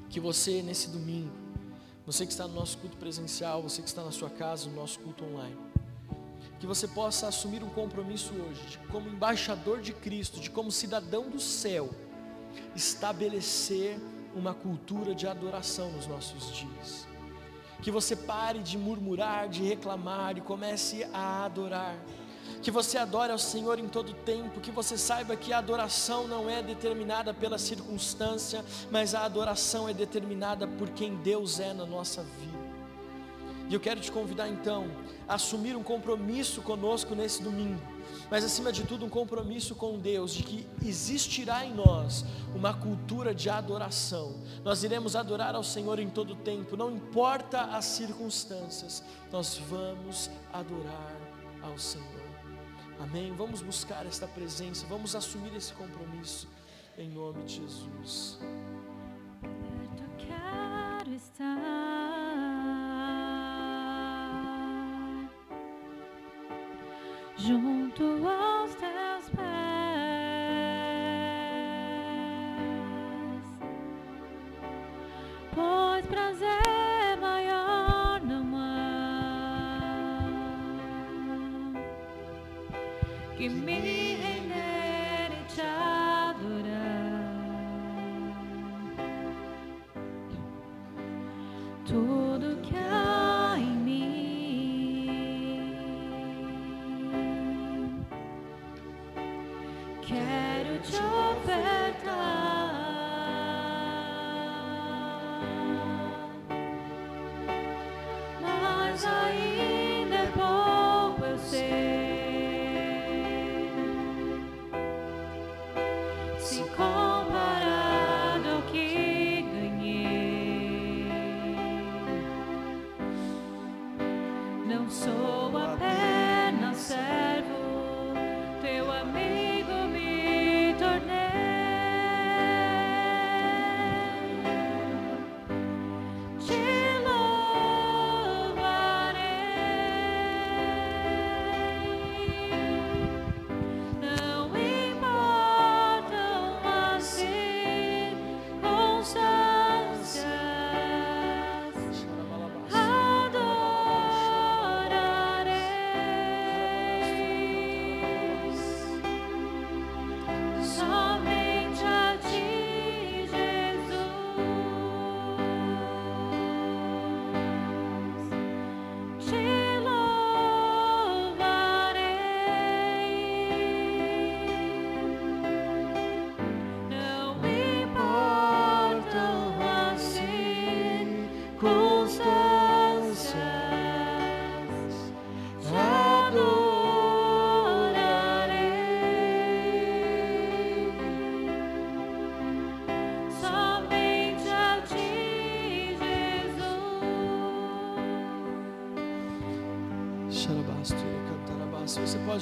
Speaker 1: Que você, nesse domingo, você que está no nosso culto presencial, você que está na sua casa, no nosso culto online, que você possa assumir um compromisso hoje, de, como embaixador de Cristo, de como cidadão do céu, estabelecer uma cultura de adoração nos nossos dias. Que você pare de murmurar, de reclamar e comece a adorar que você adore ao Senhor em todo tempo, que você saiba que a adoração não é determinada pela circunstância, mas a adoração é determinada por quem Deus é na nossa vida. E eu quero te convidar então a assumir um compromisso conosco nesse domingo, mas acima de tudo um compromisso com Deus, de que existirá em nós uma cultura de adoração. Nós iremos adorar ao Senhor em todo tempo, não importa as circunstâncias, nós vamos adorar ao Senhor. Amém? Vamos buscar esta presença, vamos assumir esse compromisso em nome de Jesus.
Speaker 2: Eu quero estar junto aos teus pés, pois prazer que me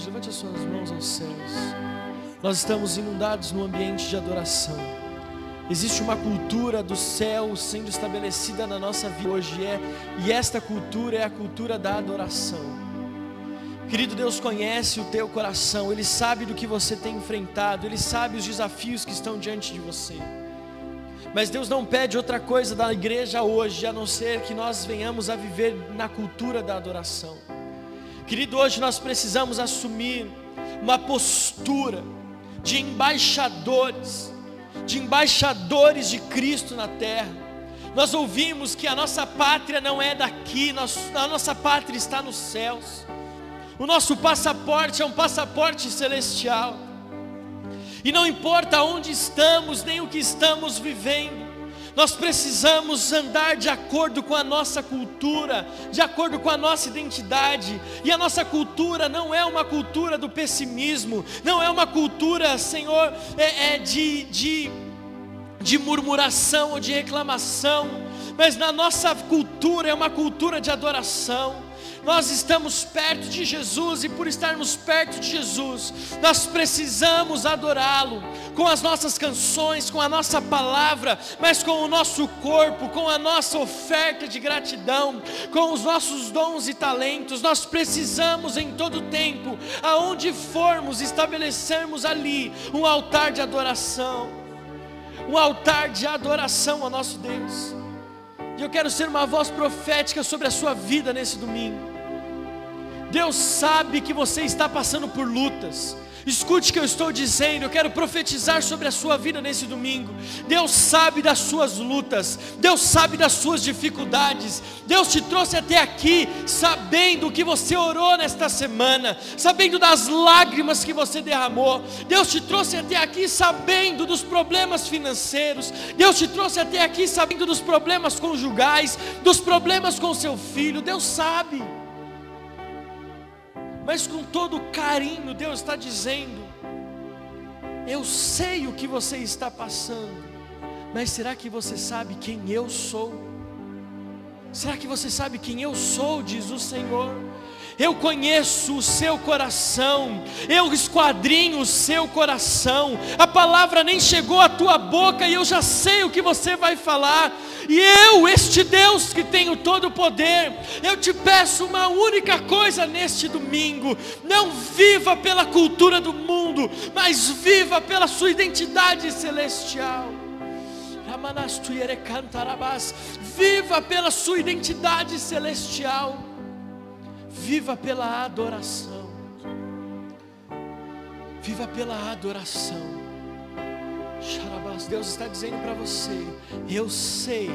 Speaker 1: levante as suas mãos aos céus. Nós estamos inundados no ambiente de adoração. Existe uma cultura do céu sendo estabelecida na nossa vida hoje, é, e esta cultura é a cultura da adoração. Querido Deus conhece o teu coração, Ele sabe do que você tem enfrentado, Ele sabe os desafios que estão diante de você. Mas Deus não pede outra coisa da igreja hoje, a não ser que nós venhamos a viver na cultura da adoração. Querido, hoje nós precisamos assumir uma postura de embaixadores, de embaixadores de Cristo na terra. Nós ouvimos que a nossa pátria não é daqui, a nossa pátria está nos céus. O nosso passaporte é um passaporte celestial. E não importa onde estamos, nem o que estamos vivendo, nós precisamos andar de acordo com a nossa cultura, de acordo com a nossa identidade. E a nossa cultura não é uma cultura do pessimismo, não é uma cultura, Senhor, é, é de, de, de murmuração ou de reclamação, mas na nossa cultura é uma cultura de adoração nós estamos perto de Jesus e por estarmos perto de Jesus, nós precisamos adorá-lo com as nossas canções, com a nossa palavra, mas com o nosso corpo, com a nossa oferta de gratidão, com os nossos dons e talentos. Nós precisamos em todo tempo, aonde formos, estabelecermos ali um altar de adoração, um altar de adoração ao nosso Deus. E eu quero ser uma voz profética sobre a sua vida nesse domingo. Deus sabe que você está passando por lutas. Escute o que eu estou dizendo, eu quero profetizar sobre a sua vida nesse domingo. Deus sabe das suas lutas, Deus sabe das suas dificuldades. Deus te trouxe até aqui sabendo que você orou nesta semana, sabendo das lágrimas que você derramou. Deus te trouxe até aqui sabendo dos problemas financeiros. Deus te trouxe até aqui sabendo dos problemas conjugais, dos problemas com seu filho. Deus sabe mas com todo carinho, Deus está dizendo: Eu sei o que você está passando, mas será que você sabe quem eu sou? Será que você sabe quem eu sou? Diz o Senhor eu conheço o seu coração, eu esquadrinho o seu coração, a palavra nem chegou à tua boca e eu já sei o que você vai falar, e eu, este Deus que tenho todo o poder, eu te peço uma única coisa neste domingo: não viva pela cultura do mundo, mas viva pela sua identidade celestial. Viva pela sua identidade celestial. Viva pela adoração. Viva pela adoração. Xarabás, Deus está dizendo para você: Eu sei,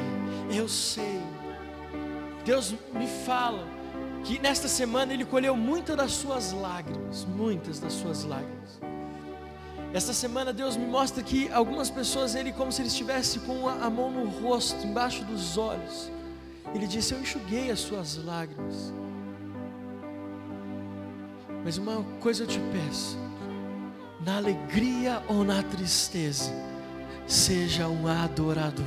Speaker 1: eu sei. Deus me fala que nesta semana Ele colheu muitas das suas lágrimas, muitas das suas lágrimas. Esta semana Deus me mostra que algumas pessoas, Ele como se Ele estivesse com a mão no rosto, embaixo dos olhos. Ele disse: Eu enxuguei as suas lágrimas. Mas uma coisa eu te peço: na alegria ou na tristeza, seja um adorador.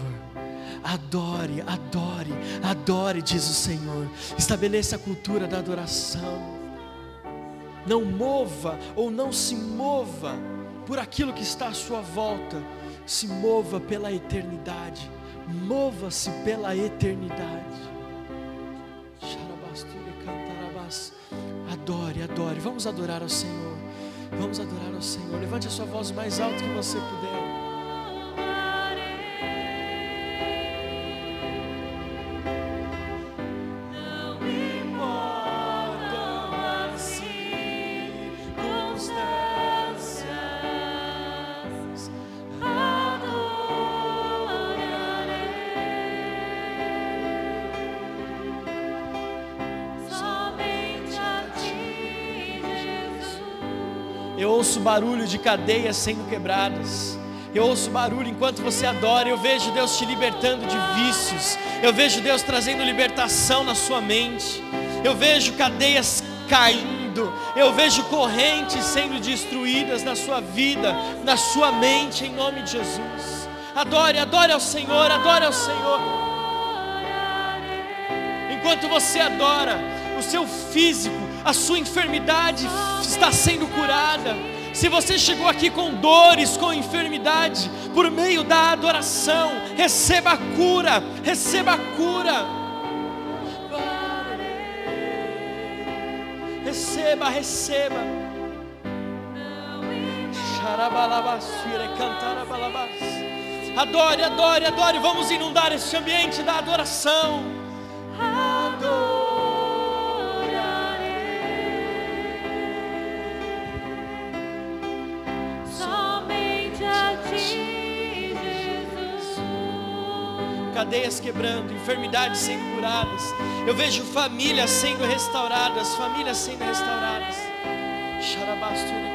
Speaker 1: Adore, adore, adore, diz o Senhor. Estabeleça a cultura da adoração. Não mova ou não se mova por aquilo que está à sua volta. Se mova pela eternidade. Mova-se pela eternidade. Vamos adorar ao Senhor. Vamos adorar ao Senhor. Levante a sua voz mais alto que você puder. Barulho de cadeias sendo quebradas. Eu ouço barulho enquanto você adora. Eu vejo Deus te libertando de vícios. Eu vejo Deus trazendo libertação na sua mente. Eu vejo cadeias caindo. Eu vejo correntes sendo destruídas na sua vida, na sua mente, em nome de Jesus. Adore, adore ao Senhor, adore ao Senhor. Enquanto você adora, o seu físico a sua enfermidade está sendo curada. Se você chegou aqui com dores, com enfermidade, por meio da adoração, receba a cura, receba a cura. Receba, receba. Adore, adore, adore. Vamos inundar este ambiente da adoração. cadeias quebrando, enfermidades sendo curadas. Eu vejo famílias sendo restauradas, famílias sendo restauradas. Xarabastura.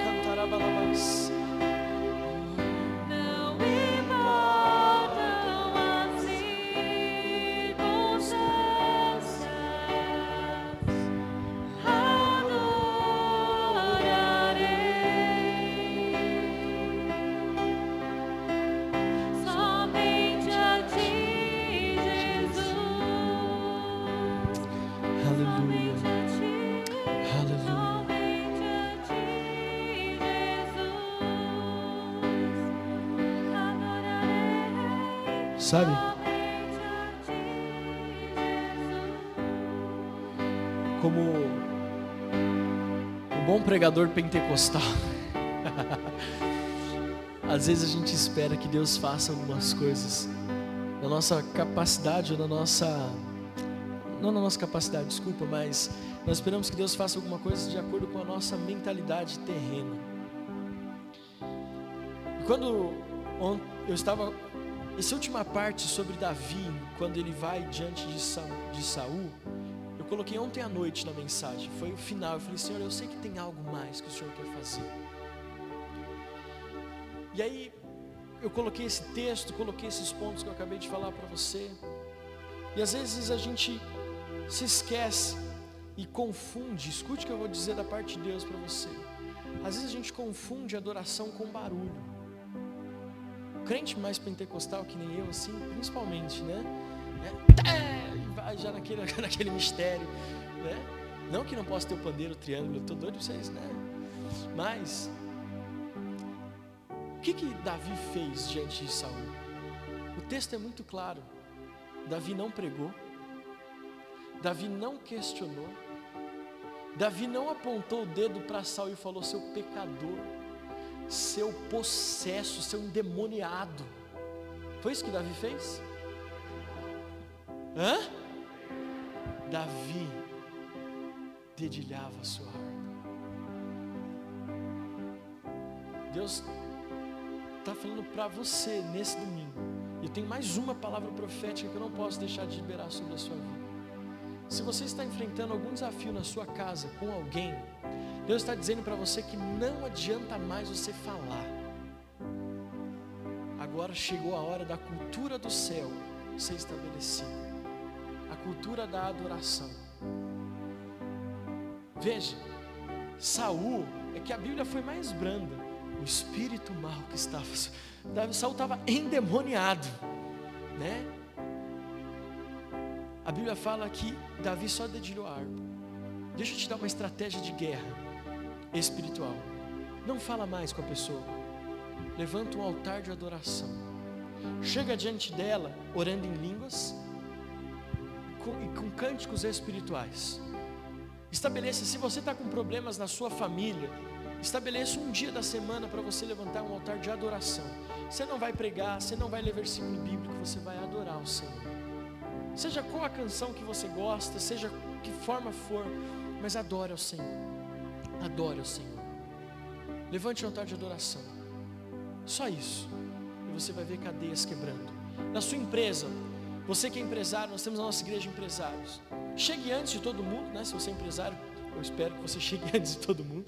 Speaker 1: Pregador pentecostal. Às vezes a gente espera que Deus faça algumas coisas na nossa capacidade ou na nossa não na nossa capacidade, desculpa, mas nós esperamos que Deus faça alguma coisa de acordo com a nossa mentalidade terrena. E quando eu estava essa última parte sobre Davi, quando ele vai diante de Saul, eu coloquei ontem à noite na mensagem, foi o final. Eu falei, Senhor, eu sei que tem algo mais que o Senhor quer fazer. E aí, eu coloquei esse texto, coloquei esses pontos que eu acabei de falar para você. E às vezes a gente se esquece e confunde. Escute o que eu vou dizer da parte de Deus para você. Às vezes a gente confunde adoração com barulho. O crente mais pentecostal que nem eu, assim, principalmente, né? É, vai já naquele, naquele mistério, né? Não que não possa ter o pandeiro, o triângulo, tô doido pra vocês, né? Mas o que que Davi fez diante de Saul? O texto é muito claro. Davi não pregou. Davi não questionou. Davi não apontou o dedo para Saul e falou: "Seu pecador, seu possesso, seu endemoniado". Foi isso que Davi fez? Hã? Davi dedilhava a sua harpa. Deus está falando para você nesse domingo. Eu tenho mais uma palavra profética que eu não posso deixar de liberar sobre a sua vida. Se você está enfrentando algum desafio na sua casa com alguém, Deus está dizendo para você que não adianta mais você falar. Agora chegou a hora da cultura do céu ser estabelecida a cultura da adoração. Veja, Saul é que a Bíblia foi mais branda. O espírito mal que estava, Saul estava endemoniado, né? A Bíblia fala que Davi só dedilhou a harpa. Deixa eu te dar uma estratégia de guerra espiritual. Não fala mais com a pessoa. Levanta um altar de adoração. Chega diante dela, orando em línguas com, e com cânticos espirituais. Estabeleça, se você está com problemas na sua família, estabeleça um dia da semana para você levantar um altar de adoração. Você não vai pregar, você não vai ler versículo bíblico, você vai adorar o Senhor. Seja qual a canção que você gosta, seja que forma for, mas adore ao Senhor. Adore ao Senhor. Levante um altar de adoração. Só isso. E você vai ver cadeias quebrando. Na sua empresa, você que é empresário, nós temos a nossa igreja empresários. Chegue antes de todo mundo, né? Se você é empresário, eu espero que você chegue antes de todo mundo.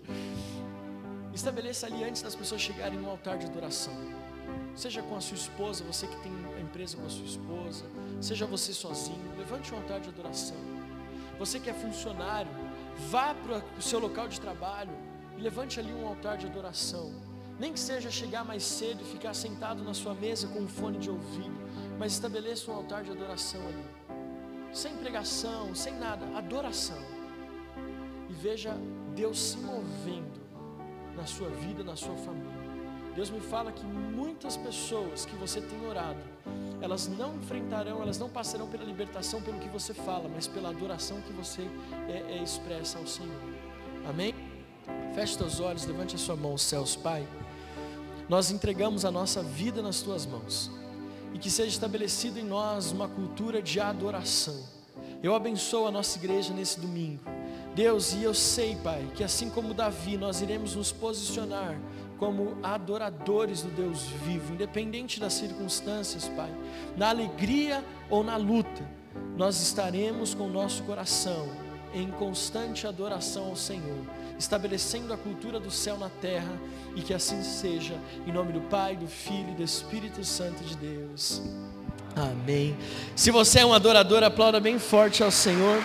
Speaker 1: Estabeleça ali antes das pessoas chegarem um altar de adoração. Seja com a sua esposa, você que tem a empresa com a sua esposa, seja você sozinho, levante um altar de adoração. Você que é funcionário, vá para o seu local de trabalho e levante ali um altar de adoração. Nem que seja chegar mais cedo e ficar sentado na sua mesa com um fone de ouvido, mas estabeleça um altar de adoração ali. Sem pregação, sem nada, adoração. E veja Deus se movendo na sua vida, na sua família. Deus me fala que muitas pessoas que você tem orado, elas não enfrentarão, elas não passarão pela libertação pelo que você fala, mas pela adoração que você é, é, expressa ao Senhor. Amém? Feche seus olhos, levante a sua mão céus, Pai. Nós entregamos a nossa vida nas tuas mãos e que seja estabelecida em nós uma cultura de adoração. Eu abençoo a nossa igreja nesse domingo. Deus, e eu sei, Pai, que assim como Davi, nós iremos nos posicionar como adoradores do Deus vivo, independente das circunstâncias, Pai, na alegria ou na luta, nós estaremos com o nosso coração em constante adoração ao Senhor, estabelecendo a cultura do céu na terra, e que assim seja, em nome do Pai, do Filho e do Espírito Santo de Deus. Amém. Se você é um adorador, aplauda bem forte ao Senhor.